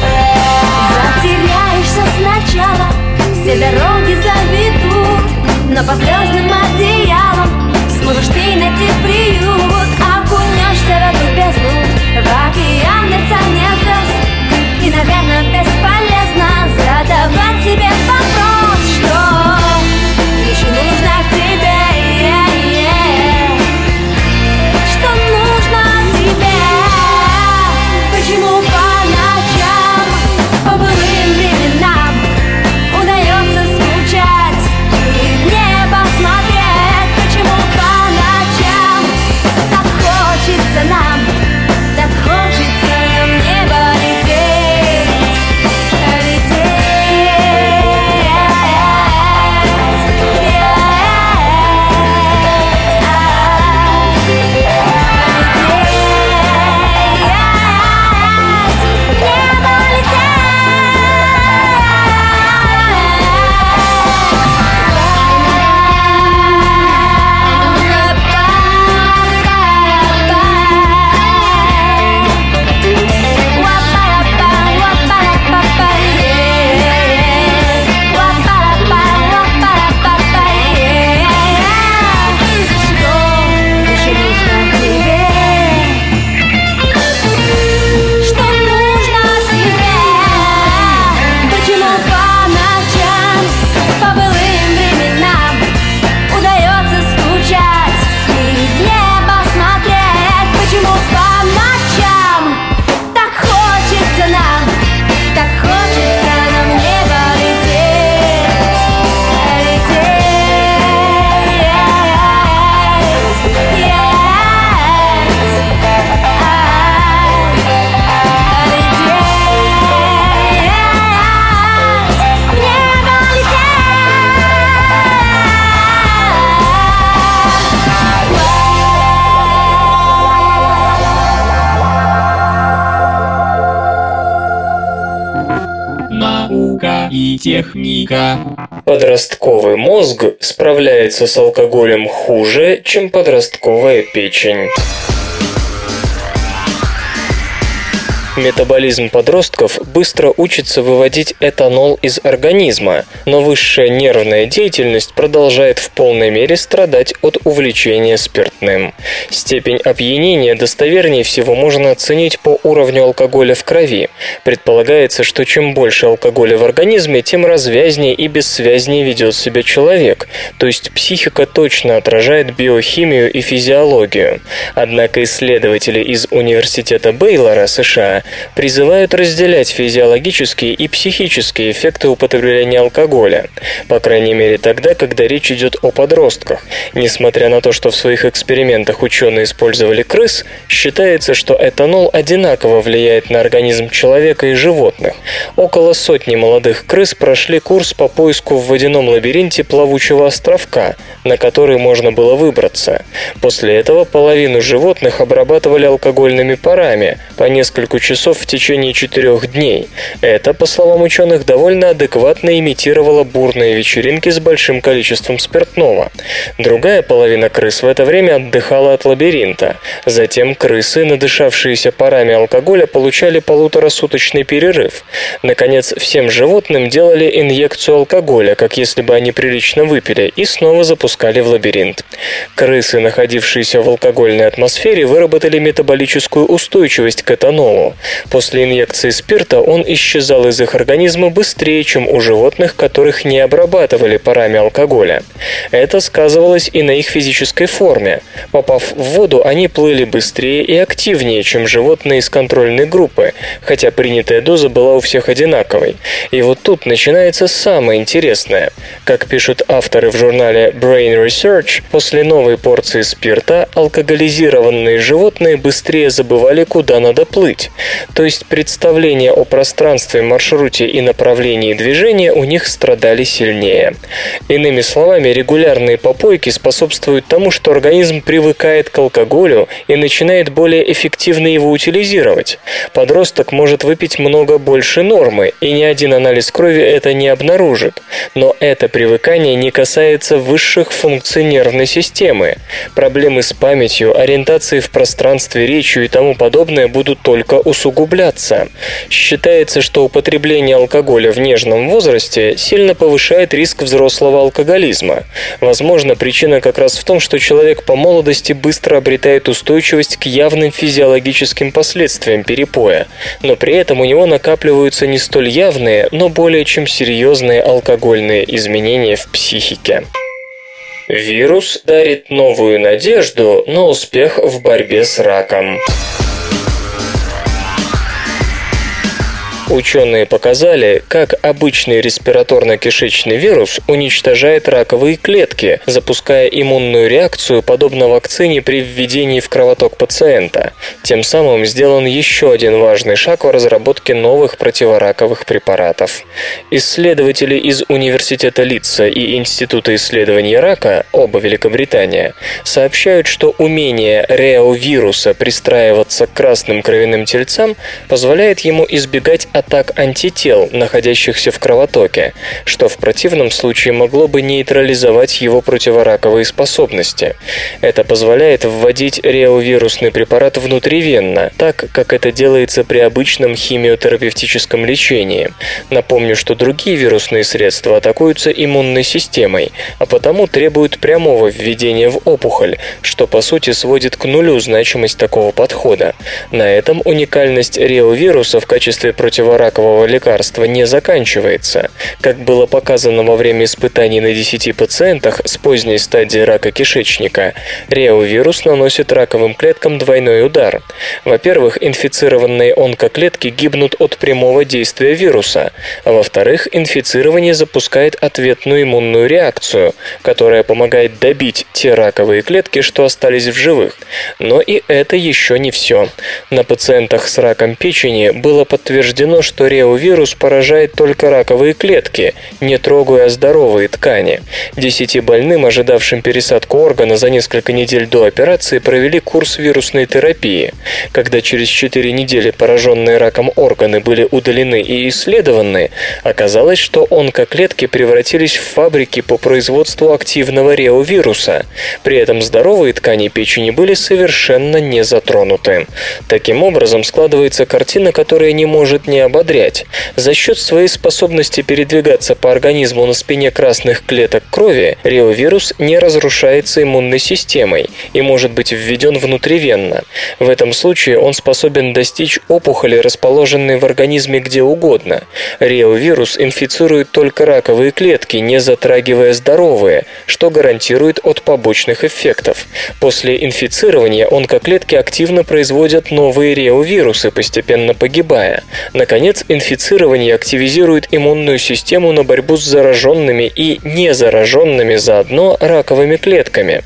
И техника. Подростковый мозг справляется с алкоголем хуже, чем подростковая печень. Метаболизм подростков быстро учится выводить этанол из организма, но высшая нервная деятельность продолжает в полной мере страдать от увлечения спиртным. Степень опьянения достовернее всего можно оценить по уровню алкоголя в крови. Предполагается, что чем больше алкоголя в организме, тем развязнее и бессвязнее ведет себя человек, то есть психика точно отражает биохимию и физиологию. Однако исследователи из Университета Бейлора, США, призывают разделять физиологические и психические эффекты употребления алкоголя, по крайней мере тогда, когда речь идет о подростках. Несмотря на то, что в своих экспериментах ученые использовали крыс, считается, что этанол одинаково влияет на организм человека и животных. Около сотни молодых крыс прошли курс по поиску в водяном лабиринте плавучего островка, на который можно было выбраться. После этого половину животных обрабатывали алкогольными парами по несколько часов в течение четырех дней. Это, по словам ученых, довольно адекватно имитировало бурные вечеринки с большим количеством спиртного. Другая половина крыс в это время отдыхала от лабиринта. Затем крысы, надышавшиеся парами алкоголя, получали полуторасуточный перерыв. Наконец, всем животным делали инъекцию алкоголя, как если бы они прилично выпили, и снова запускали в лабиринт. Крысы, находившиеся в алкогольной атмосфере, выработали метаболическую устойчивость к этанолу. После инъекции спирта он исчезал из их организма быстрее, чем у животных, которых не обрабатывали парами алкоголя. Это сказывалось и на их физической форме. Попав в воду, они плыли быстрее и активнее, чем животные из контрольной группы, хотя принятая доза была у всех одинаковой. И вот тут начинается самое интересное. Как пишут авторы в журнале Brain Research, после новой порции спирта алкоголизированные животные быстрее забывали, куда надо плыть. То есть представления о пространстве, маршруте и направлении движения у них страдали сильнее. Иными словами, регулярные попойки способствуют тому, что организм привыкает к алкоголю и начинает более эффективно его утилизировать. Подросток может выпить много больше нормы, и ни один анализ крови это не обнаружит. Но это привыкание не касается высших функций нервной системы. Проблемы с памятью, ориентацией в пространстве, речью и тому подобное будут только усугубляться. Считается, что употребление алкоголя в нежном возрасте сильно повышает риск взрослого алкоголизма. Возможно, причина как раз в том, что человек по молодости быстро обретает устойчивость к явным физиологическим последствиям перепоя, но при этом у него накапливаются не столь явные, но более чем серьезные алкогольные изменения в психике. Вирус дарит новую надежду на успех в борьбе с раком. Ученые показали, как обычный респираторно-кишечный вирус уничтожает раковые клетки, запуская иммунную реакцию, подобно вакцине при введении в кровоток пациента. Тем самым сделан еще один важный шаг в разработке новых противораковых препаратов. Исследователи из Университета Литца и Института исследований рака, оба Великобритания, сообщают, что умение реовируса пристраиваться к красным кровяным тельцам позволяет ему избегать атак антител, находящихся в кровотоке, что в противном случае могло бы нейтрализовать его противораковые способности. Это позволяет вводить реовирусный препарат внутривенно, так как это делается при обычном химиотерапевтическом лечении. Напомню, что другие вирусные средства атакуются иммунной системой, а потому требуют прямого введения в опухоль, что по сути сводит к нулю значимость такого подхода. На этом уникальность реовируса в качестве противоракового противоракового лекарства не заканчивается. Как было показано во время испытаний на 10 пациентах с поздней стадии рака кишечника, реовирус наносит раковым клеткам двойной удар. Во-первых, инфицированные онкоклетки гибнут от прямого действия вируса, а во-вторых, инфицирование запускает ответную иммунную реакцию, которая помогает добить те раковые клетки, что остались в живых. Но и это еще не все. На пациентах с раком печени было подтверждено подтверждено, что реовирус поражает только раковые клетки, не трогая здоровые ткани. Десяти больным, ожидавшим пересадку органа за несколько недель до операции, провели курс вирусной терапии. Когда через 4 недели пораженные раком органы были удалены и исследованы, оказалось, что онкоклетки превратились в фабрики по производству активного реовируса. При этом здоровые ткани печени были совершенно не затронуты. Таким образом, складывается картина, которая не может не ободрять. За счет своей способности передвигаться по организму на спине красных клеток крови, реовирус не разрушается иммунной системой и может быть введен внутривенно. В этом случае он способен достичь опухоли, расположенной в организме где угодно. Реовирус инфицирует только раковые клетки, не затрагивая здоровые, что гарантирует от побочных эффектов. После инфицирования онкоклетки активно производят новые реовирусы, постепенно погибая. Наконец, инфицирование активизирует иммунную систему на борьбу с зараженными и незараженными заодно раковыми клетками.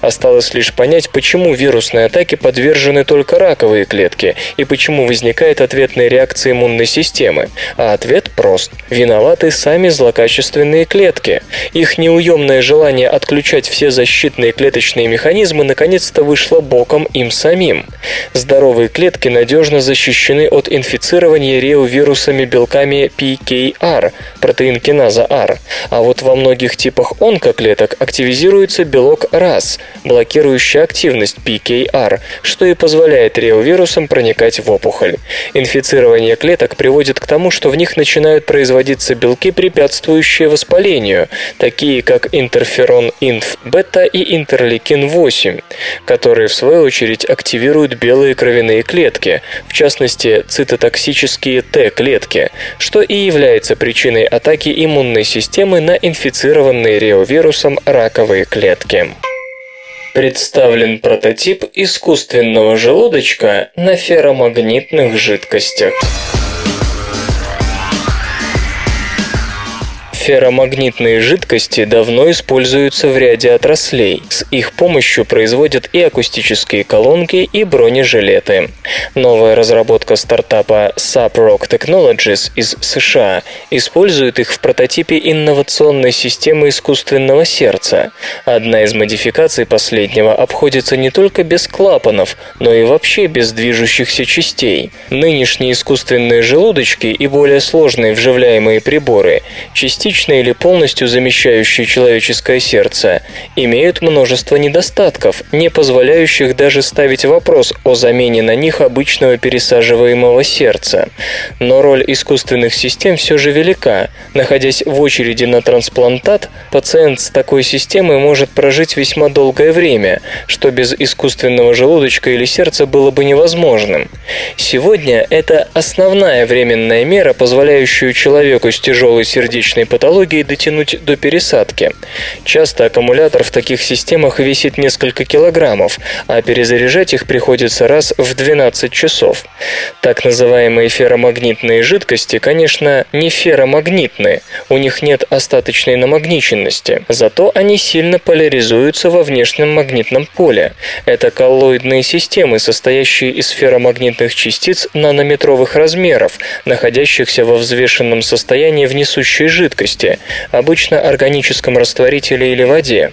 Осталось лишь понять, почему вирусной атаке подвержены только раковые клетки и почему возникает ответная реакция иммунной системы. А ответ прост. Виноваты сами злокачественные клетки. Их неуемное желание отключать все защитные клеточные механизмы наконец-то вышло боком им самим. Здоровые клетки надежно защищены от инфицирования реовирусами белками PKR, протеин киназа R, а вот во многих типах онкоклеток активизируется белок RAS, блокирующий активность PKR, что и позволяет реовирусам проникать в опухоль. Инфицирование клеток приводит к тому, что в них начинают производиться белки, препятствующие воспалению, такие как интерферон инф-бета и интерлейкин-8, которые в свою очередь активируют белые кровяные клетки, в частности цитотоксические Т-клетки, что и является причиной атаки иммунной системы на инфицированные реовирусом раковые клетки. Представлен прототип искусственного желудочка на ферромагнитных жидкостях. Ферромагнитные жидкости давно используются в ряде отраслей. С их помощью производят и акустические колонки, и бронежилеты. Новая разработка стартапа Subrock Technologies из США использует их в прототипе инновационной системы искусственного сердца. Одна из модификаций последнего обходится не только без клапанов, но и вообще без движущихся частей. Нынешние искусственные желудочки и более сложные вживляемые приборы частично частично или полностью замещающие человеческое сердце, имеют множество недостатков, не позволяющих даже ставить вопрос о замене на них обычного пересаживаемого сердца. Но роль искусственных систем все же велика. Находясь в очереди на трансплантат, пациент с такой системой может прожить весьма долгое время, что без искусственного желудочка или сердца было бы невозможным. Сегодня это основная временная мера, позволяющая человеку с тяжелой сердечной патологией патологии дотянуть до пересадки. Часто аккумулятор в таких системах весит несколько килограммов, а перезаряжать их приходится раз в 12 часов. Так называемые ферромагнитные жидкости, конечно, не ферромагнитные, у них нет остаточной намагниченности, зато они сильно поляризуются во внешнем магнитном поле. Это коллоидные системы, состоящие из ферромагнитных частиц нанометровых размеров, находящихся во взвешенном состоянии в несущей жидкости, жидкости, обычно органическом растворителе или воде.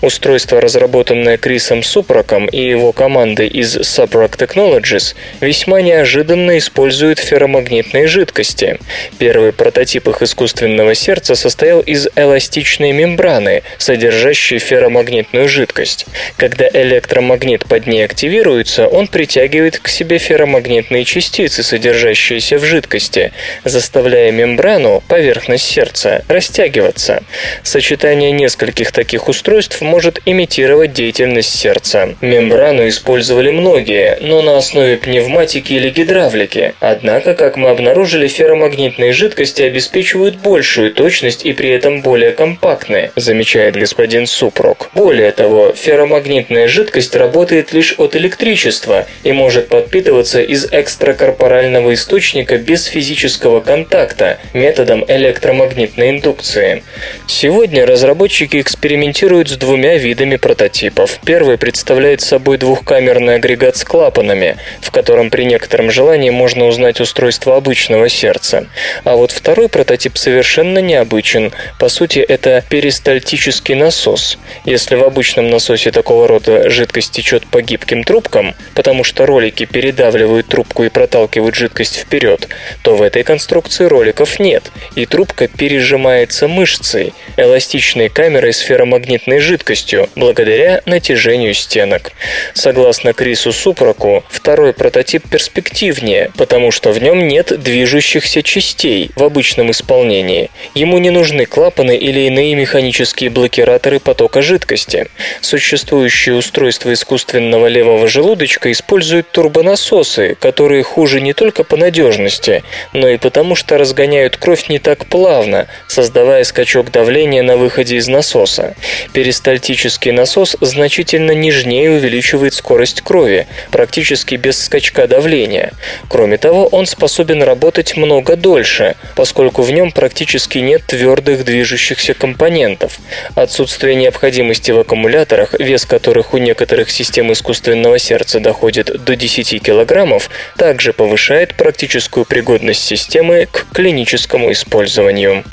Устройство, разработанное Крисом Супроком и его командой из Suproc Technologies, весьма неожиданно использует ферромагнитные жидкости. Первый прототип их искусственного сердца состоял из эластичной мембраны, содержащей ферромагнитную жидкость. Когда электромагнит под ней активируется, он притягивает к себе ферромагнитные частицы, содержащиеся в жидкости, заставляя мембрану, поверхность сердца, растягиваться. Сочетание нескольких таких устройств может имитировать деятельность сердца. Мембрану использовали многие, но на основе пневматики или гидравлики. Однако, как мы обнаружили, ферромагнитные жидкости обеспечивают большую точность и при этом более компактные, замечает господин Супрок. Более того, ферромагнитная жидкость работает лишь от электричества и может подпитываться из экстракорпорального источника без физического контакта методом электромагнитной магнитной индукции. Сегодня разработчики экспериментируют с двумя видами прототипов. Первый представляет собой двухкамерный агрегат с клапанами, в котором при некотором желании можно узнать устройство обычного сердца. А вот второй прототип совершенно необычен. По сути, это перистальтический насос. Если в обычном насосе такого рода жидкость течет по гибким трубкам, потому что ролики передавливают трубку и проталкивают жидкость вперед, то в этой конструкции роликов нет, и трубка пережимается мышцей, эластичной камерой с ферромагнитной жидкостью, благодаря натяжению стенок. Согласно Крису Супроку, второй прототип перспективнее, потому что в нем нет движущихся частей в обычном исполнении. Ему не нужны клапаны или иные механические блокираторы потока жидкости. Существующие устройства искусственного левого желудочка используют турбонасосы, которые хуже не только по надежности, но и потому, что разгоняют кровь не так плавно, создавая скачок давления на выходе из насоса. Перистальтический насос значительно нежнее увеличивает скорость крови, практически без скачка давления. Кроме того, он способен работать много дольше, поскольку в нем практически нет твердых движущихся компонентов. Отсутствие необходимости в аккумуляторах, вес которых у некоторых систем искусственного сердца доходит до 10 кг, также повышает практическую пригодность системы к клиническому использованию.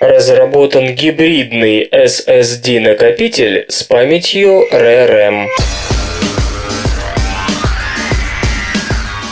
Разработан гибридный SSD-накопитель с памятью RRM.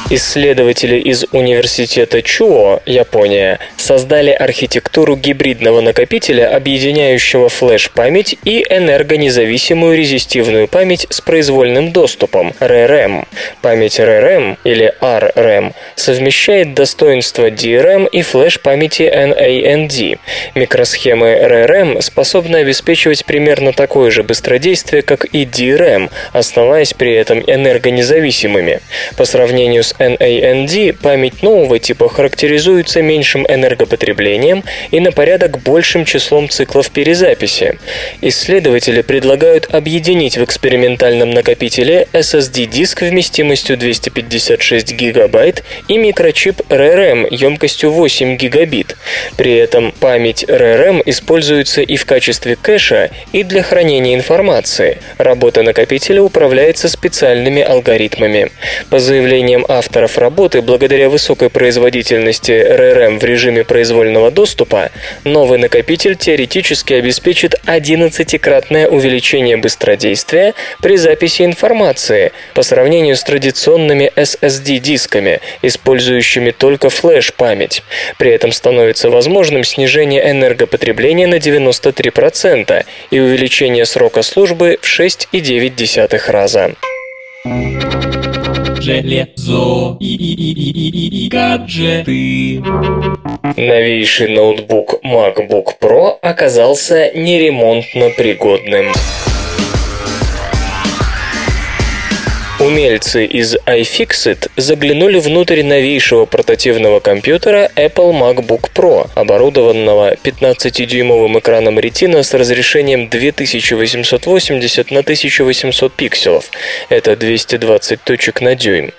Исследователи из университета Чуо, Япония, создали архитектуру гибридного накопителя, объединяющего флеш-память и энергонезависимую резистивную память с произвольным доступом RRM. Память RRM или RRM совмещает достоинства DRM и флеш-памяти NAND. Микросхемы RRM способны обеспечивать примерно такое же быстродействие, как и DRM, оставаясь при этом энергонезависимыми. По сравнению с NAND память нового типа характеризуется меньшим энергопотреблением и на порядок большим числом циклов перезаписи. Исследователи предлагают объединить в экспериментальном накопителе SSD-диск вместимостью 256 ГБ и микрочип RRM емкостью 8 гигабит. При этом память RRM используется и в качестве кэша, и для хранения информации. Работа накопителя управляется специальными алгоритмами. По заявлениям авторов, авторов работы, благодаря высокой производительности RRM в режиме произвольного доступа, новый накопитель теоретически обеспечит 11-кратное увеличение быстродействия при записи информации по сравнению с традиционными SSD-дисками, использующими только флеш-память. При этом становится возможным снижение энергопотребления на 93% и увеличение срока службы в 6,9 раза железо и, и, и, и, и, и гаджеты. Новейший ноутбук MacBook Pro оказался неремонтно пригодным. Умельцы из iFixit заглянули внутрь новейшего портативного компьютера Apple MacBook Pro, оборудованного 15-дюймовым экраном Retina с разрешением 2880 на 1800 пикселов. Это 220 точек на дюйм.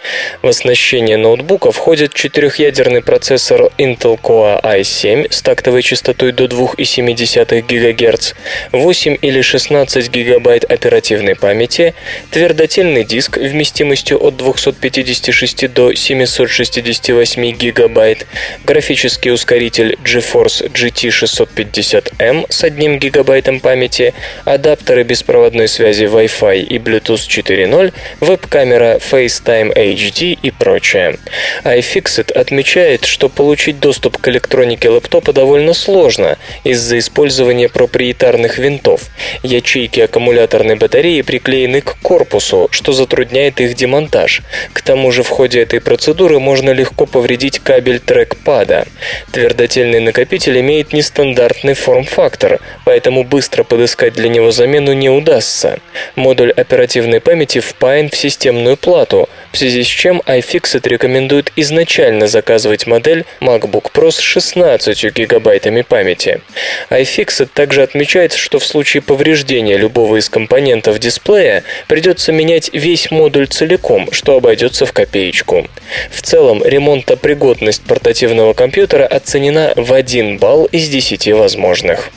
В оснащение ноутбука входит четырехъядерный процессор Intel Core i7 с тактовой частотой до 2,7 ГГц, 8 или 16 ГБ оперативной памяти, твердотельный диск вместимостью от 256 до 768 гигабайт, графический ускоритель GeForce GT 650M с 1 гигабайтом памяти, адаптеры беспроводной связи Wi-Fi и Bluetooth 4.0, веб-камера FaceTime HD и прочее. iFixit отмечает, что получить доступ к электронике лэптопа довольно сложно из-за использования проприетарных винтов. Ячейки аккумуляторной батареи приклеены к корпусу, что затрудняет затрудняет их демонтаж. К тому же в ходе этой процедуры можно легко повредить кабель трекпада. Твердотельный накопитель имеет нестандартный форм-фактор, поэтому быстро подыскать для него замену не удастся. Модуль оперативной памяти впаян в системную плату, в связи с чем iFixit рекомендует изначально заказывать модель MacBook Pro с 16 гигабайтами памяти. iFixit также отмечает, что в случае повреждения любого из компонентов дисплея придется менять весь модуль модуль целиком, что обойдется в копеечку. В целом, ремонтопригодность портативного компьютера оценена в 1 балл из 10 возможных.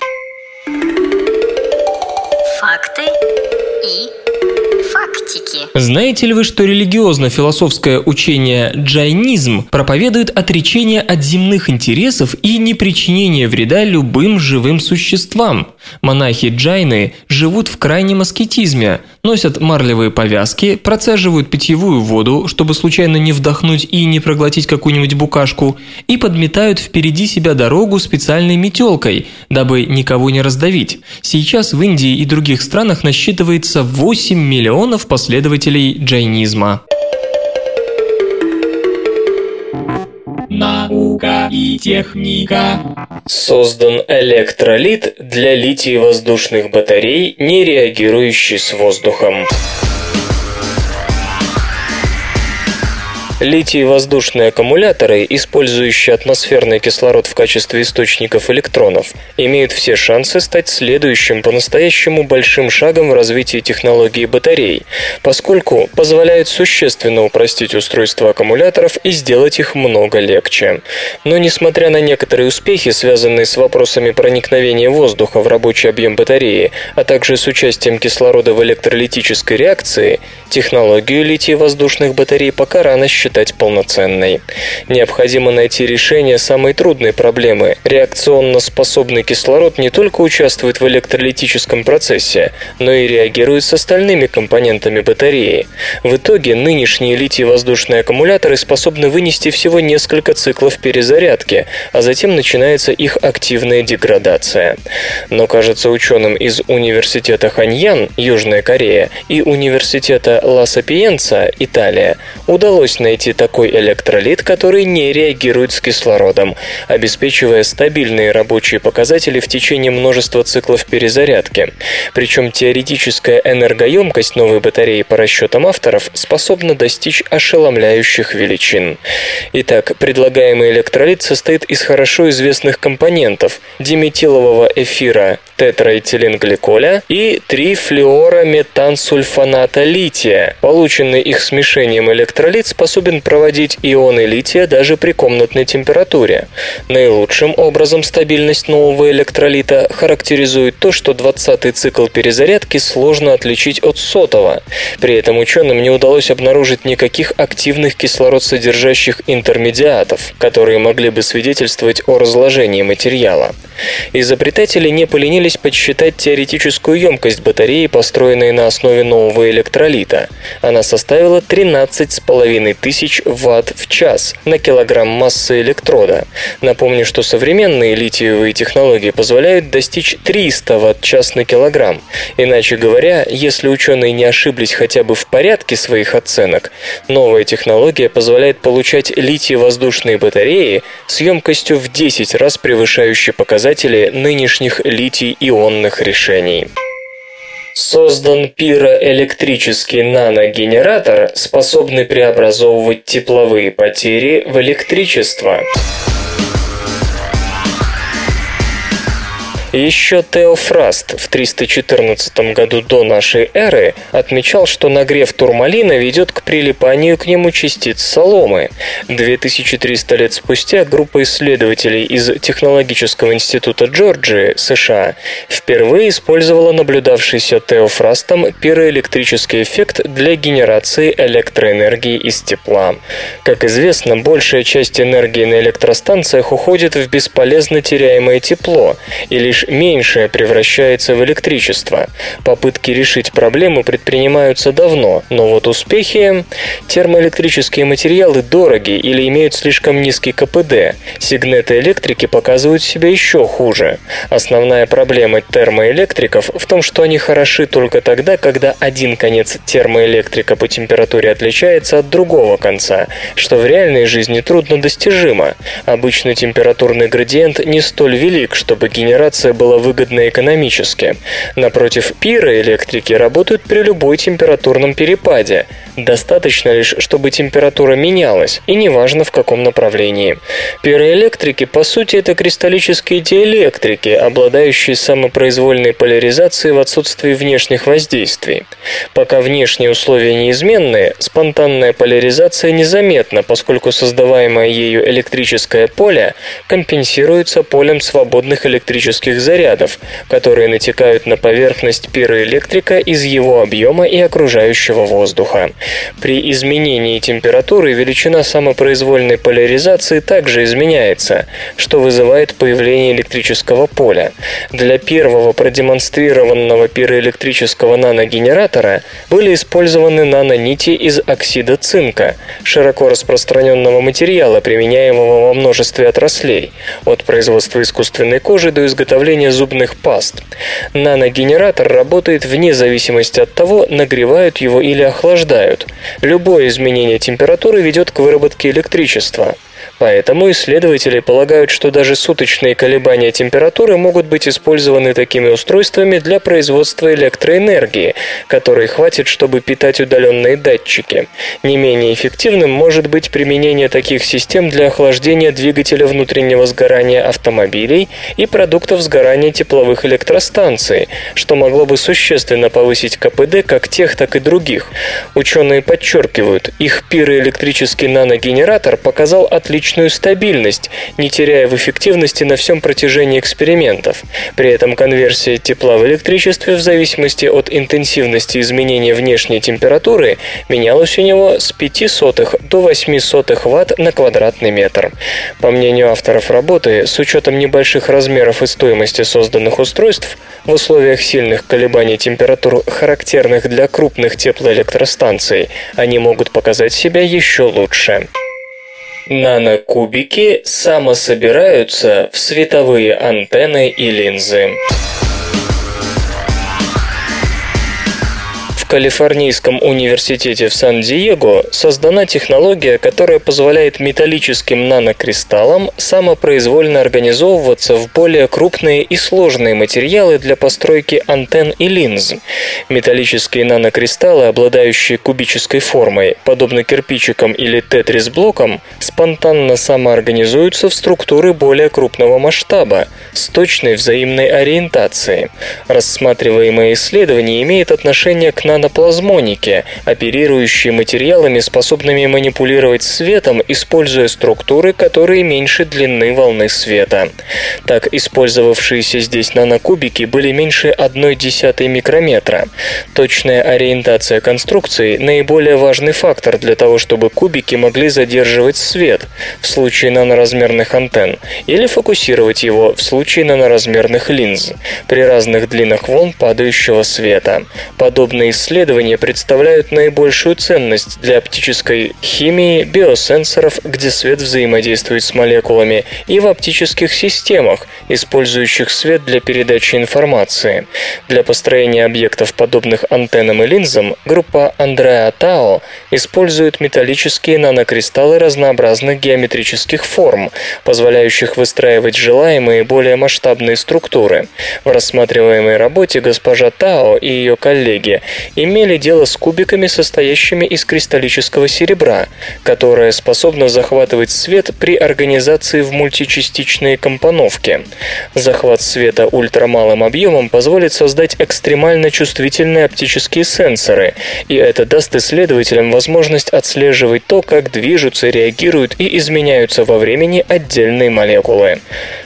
Факты и фактики. Знаете ли вы, что религиозно-философское учение джайнизм проповедует отречение от земных интересов и непричинение вреда любым живым существам? Монахи джайны живут в крайнем аскетизме, носят марлевые повязки, процеживают питьевую воду, чтобы случайно не вдохнуть и не проглотить какую-нибудь букашку, и подметают впереди себя дорогу специальной метелкой, дабы никого не раздавить. Сейчас в Индии и других странах насчитывается 8 миллионов последователей джайнизма. Наука и техника. Создан электролит для литий-воздушных батарей, не реагирующий с воздухом. Литий-воздушные аккумуляторы, использующие атмосферный кислород в качестве источников электронов, имеют все шансы стать следующим по-настоящему большим шагом в развитии технологии батарей, поскольку позволяют существенно упростить устройство аккумуляторов и сделать их много легче. Но несмотря на некоторые успехи, связанные с вопросами проникновения воздуха в рабочий объем батареи, а также с участием кислорода в электролитической реакции, технологию литий-воздушных батарей пока рано считать полноценной. Необходимо найти решение самой трудной проблемы. Реакционно способный кислород не только участвует в электролитическом процессе, но и реагирует с остальными компонентами батареи. В итоге нынешние литий-воздушные аккумуляторы способны вынести всего несколько циклов перезарядки, а затем начинается их активная деградация. Но кажется ученым из университета Ханьян, Южная Корея, и университета Ла Сапиенца, Италия, удалось найти такой электролит, который не реагирует с кислородом, обеспечивая стабильные рабочие показатели в течение множества циклов перезарядки. Причем теоретическая энергоемкость новой батареи по расчетам авторов способна достичь ошеломляющих величин. Итак, предлагаемый электролит состоит из хорошо известных компонентов – диметилового эфира тетраэтиленгликоля и трифлюорометансульфаната лития. Полученный их смешением электролит способен проводить ионы лития даже при комнатной температуре. Наилучшим образом стабильность нового электролита характеризует то, что 20-й цикл перезарядки сложно отличить от сотого. При этом ученым не удалось обнаружить никаких активных кислород-содержащих интермедиатов, которые могли бы свидетельствовать о разложении материала. Изобретатели не поленились подсчитать теоретическую емкость батареи, построенной на основе нового электролита. Она составила 13,5 тысяч ватт в час на килограмм массы электрода. Напомню, что современные литиевые технологии позволяют достичь 300 ватт-час на килограмм. Иначе говоря, если ученые не ошиблись хотя бы в порядке своих оценок, новая технология позволяет получать литий-воздушные батареи с емкостью в 10 раз превышающие показатели нынешних литий-ионных решений. Создан пироэлектрический наногенератор, способный преобразовывать тепловые потери в электричество. Еще Теофраст в 314 году до нашей эры отмечал, что нагрев турмалина ведет к прилипанию к нему частиц соломы. 2300 лет спустя группа исследователей из Технологического института Джорджии, США, впервые использовала наблюдавшийся Теофрастом пироэлектрический эффект для генерации электроэнергии из тепла. Как известно, большая часть энергии на электростанциях уходит в бесполезно теряемое тепло, и лишь лишь меньшее превращается в электричество. Попытки решить проблему предпринимаются давно, но вот успехи... Термоэлектрические материалы дороги или имеют слишком низкий КПД. Сигнеты электрики показывают себя еще хуже. Основная проблема термоэлектриков в том, что они хороши только тогда, когда один конец термоэлектрика по температуре отличается от другого конца, что в реальной жизни трудно достижимо. Обычно температурный градиент не столь велик, чтобы генерация генерация была выгодна экономически. Напротив, пироэлектрики работают при любой температурном перепаде. Достаточно лишь, чтобы температура менялась, и неважно в каком направлении. Пироэлектрики, по сути, это кристаллические диэлектрики, обладающие самопроизвольной поляризацией в отсутствии внешних воздействий. Пока внешние условия неизменные, спонтанная поляризация незаметна, поскольку создаваемое ею электрическое поле компенсируется полем свободных электрических зарядов, которые натекают на поверхность пироэлектрика из его объема и окружающего воздуха. При изменении температуры величина самопроизвольной поляризации также изменяется, что вызывает появление электрического поля. Для первого продемонстрированного пироэлектрического наногенератора были использованы нанонити из оксида цинка, широко распространенного материала, применяемого во множестве отраслей, от производства искусственной кожи до изготовления зубных паст. Наногенератор работает вне зависимости от того, нагревают его или охлаждают. Любое изменение температуры ведет к выработке электричества. Поэтому исследователи полагают, что даже суточные колебания температуры могут быть использованы такими устройствами для производства электроэнергии, которой хватит, чтобы питать удаленные датчики. Не менее эффективным может быть применение таких систем для охлаждения двигателя внутреннего сгорания автомобилей и продуктов сгорания тепловых электростанций, что могло бы существенно повысить КПД как тех, так и других. Ученые подчеркивают, их пироэлектрический наногенератор показал отличную стабильность, не теряя в эффективности на всем протяжении экспериментов. При этом конверсия тепла в электричестве в зависимости от интенсивности изменения внешней температуры менялась у него с 5 сотых до 8 сотых Вт на квадратный метр. По мнению авторов работы, с учетом небольших размеров и стоимости созданных устройств, в условиях сильных колебаний температур, характерных для крупных теплоэлектростанций, они могут показать себя еще лучше. Нанокубики самособираются в световые антенны и линзы. Калифорнийском университете в Сан-Диего создана технология, которая позволяет металлическим нанокристаллам самопроизвольно организовываться в более крупные и сложные материалы для постройки антенн и линз. Металлические нанокристаллы, обладающие кубической формой, подобно кирпичикам или тетрис-блокам, спонтанно самоорганизуются в структуры более крупного масштаба с точной взаимной ориентацией. Рассматриваемое исследование имеет отношение к нанокристаллам наноплазмоники, оперирующие материалами, способными манипулировать светом, используя структуры, которые меньше длины волны света. Так, использовавшиеся здесь нанокубики были меньше 1,1 микрометра. Точная ориентация конструкции – наиболее важный фактор для того, чтобы кубики могли задерживать свет в случае наноразмерных антенн или фокусировать его в случае наноразмерных линз при разных длинах волн падающего света. Подобные исследования исследования представляют наибольшую ценность для оптической химии, биосенсоров, где свет взаимодействует с молекулами, и в оптических системах, использующих свет для передачи информации. Для построения объектов, подобных антеннам и линзам, группа Андреа Тао использует металлические нанокристаллы разнообразных геометрических форм, позволяющих выстраивать желаемые более масштабные структуры. В рассматриваемой работе госпожа Тао и ее коллеги имели дело с кубиками, состоящими из кристаллического серебра, которое способно захватывать свет при организации в мультичастичные компоновки. Захват света ультрамалым объемом позволит создать экстремально чувствительные оптические сенсоры, и это даст исследователям возможность отслеживать то, как движутся, реагируют и изменяются во времени отдельные молекулы.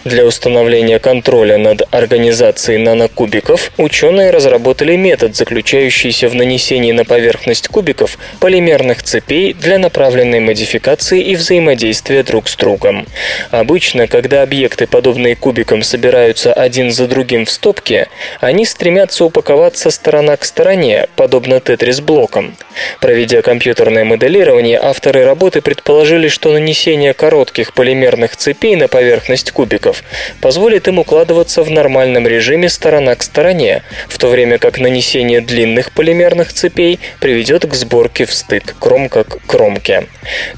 Для установления контроля над организацией нанокубиков ученые разработали метод, заключающийся в нанесении на поверхность кубиков полимерных цепей для направленной модификации и взаимодействия друг с другом. Обычно, когда объекты, подобные кубикам, собираются один за другим в стопке, они стремятся упаковаться сторона к стороне, подобно тетрис-блокам. Проведя компьютерное моделирование, авторы работы предположили, что нанесение коротких полимерных цепей на поверхность кубиков позволит им укладываться в нормальном режиме сторона к стороне, в то время как нанесение длинных полимерных полимерных цепей приведет к сборке в стык, кромка к кромке.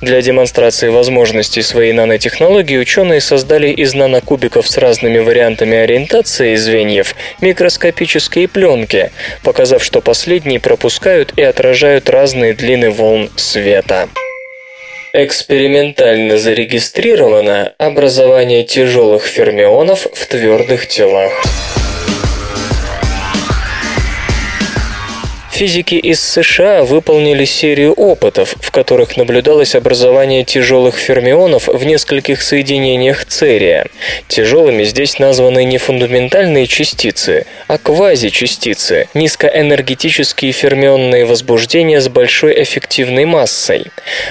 Для демонстрации возможностей своей нанотехнологии ученые создали из нанокубиков с разными вариантами ориентации звеньев микроскопические пленки, показав, что последние пропускают и отражают разные длины волн света. Экспериментально зарегистрировано образование тяжелых фермионов в твердых телах. Физики из США выполнили серию опытов, в которых наблюдалось образование тяжелых фермионов в нескольких соединениях церия. Тяжелыми здесь названы не фундаментальные частицы, а квазичастицы, низкоэнергетические фермионные возбуждения с большой эффективной массой.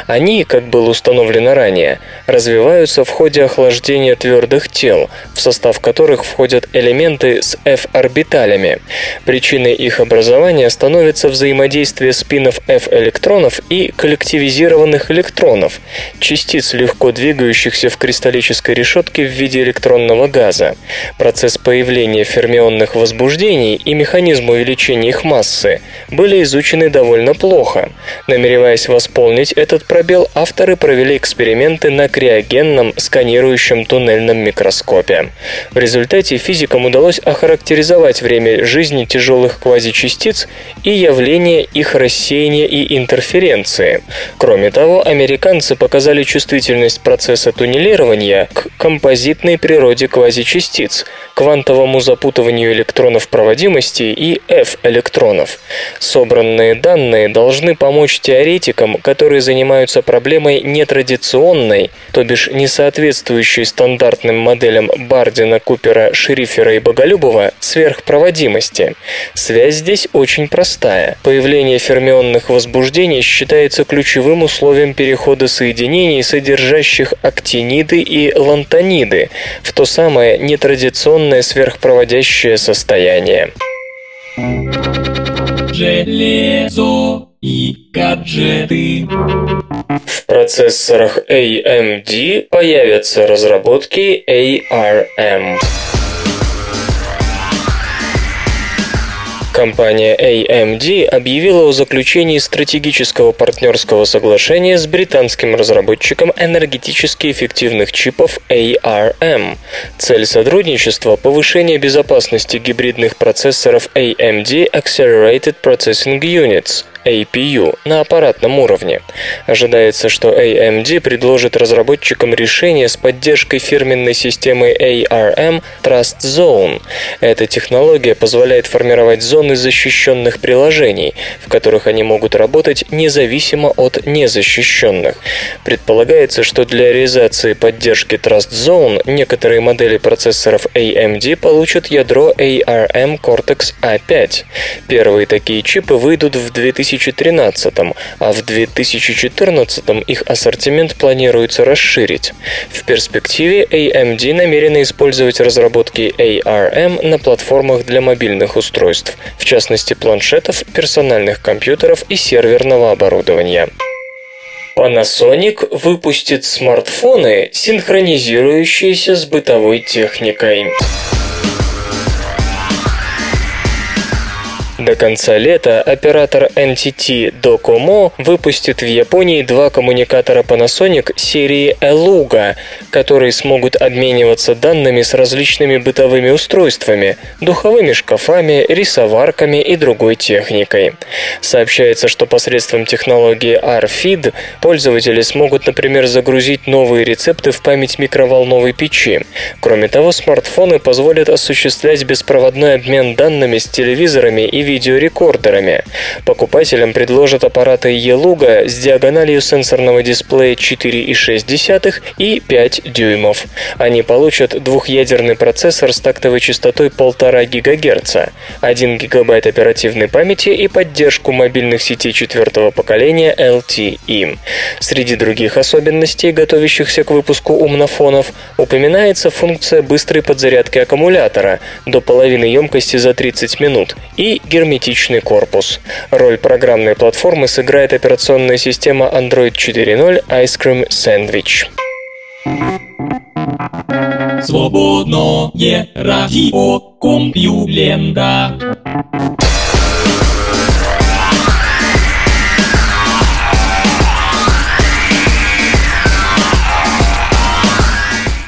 Они, как было установлено ранее, развиваются в ходе охлаждения твердых тел, в состав которых входят элементы с F-орбиталями. Причиной их образования становится является взаимодействие спинов F-электронов и коллективизированных электронов, частиц, легко двигающихся в кристаллической решетке в виде электронного газа. Процесс появления фермионных возбуждений и механизм увеличения их массы были изучены довольно плохо. Намереваясь восполнить этот пробел, авторы провели эксперименты на криогенном сканирующем туннельном микроскопе. В результате физикам удалось охарактеризовать время жизни тяжелых квазичастиц и явления их рассеяния и интерференции. Кроме того, американцы показали чувствительность процесса туннелирования к композитной природе квазичастиц, квантовому запутыванию электронов проводимости и F-электронов. Собранные данные должны помочь теоретикам, которые занимаются проблемой нетрадиционной, то бишь не соответствующей стандартным моделям Бардина, Купера, Шрифера и Боголюбова, сверхпроводимости. Связь здесь очень простая Восьмая. Появление фермионных возбуждений считается ключевым условием перехода соединений, содержащих актиниды и лантониды, в то самое нетрадиционное сверхпроводящее состояние. Железо и гаджеты. В процессорах AMD появятся разработки ARM. Компания AMD объявила о заключении стратегического партнерского соглашения с британским разработчиком энергетически эффективных чипов ARM. Цель сотрудничества – повышение безопасности гибридных процессоров AMD Accelerated Processing Units – APU на аппаратном уровне. Ожидается, что AMD предложит разработчикам решение с поддержкой фирменной системы ARM Trust Zone. Эта технология позволяет формировать зоны защищенных приложений, в которых они могут работать независимо от незащищенных. Предполагается, что для реализации поддержки Trust Zone некоторые модели процессоров AMD получат ядро ARM Cortex A5. Первые такие чипы выйдут в 2000 2013, а в 2014 их ассортимент планируется расширить. В перспективе AMD намерена использовать разработки ARM на платформах для мобильных устройств, в частности планшетов, персональных компьютеров и серверного оборудования. Panasonic выпустит смартфоны, синхронизирующиеся с бытовой техникой. До конца лета оператор NTT Docomo выпустит в Японии два коммуникатора Panasonic серии Eluga, которые смогут обмениваться данными с различными бытовыми устройствами, духовыми шкафами, рисоварками и другой техникой. Сообщается, что посредством технологии RFID пользователи смогут, например, загрузить новые рецепты в память микроволновой печи. Кроме того, смартфоны позволят осуществлять беспроводной обмен данными с телевизорами и видеорекордерами. Покупателям предложат аппараты Елуга с диагональю сенсорного дисплея 4,6 и 5 дюймов. Они получат двухъядерный процессор с тактовой частотой 1,5 ГГц, 1 ГБ оперативной памяти и поддержку мобильных сетей четвертого поколения LTE. Среди других особенностей, готовящихся к выпуску умнофонов, упоминается функция быстрой подзарядки аккумулятора до половины емкости за 30 минут и герметичный корпус. Роль программной платформы сыграет операционная система Android 4.0 Ice Cream Sandwich. Свободное радио Компьюлента.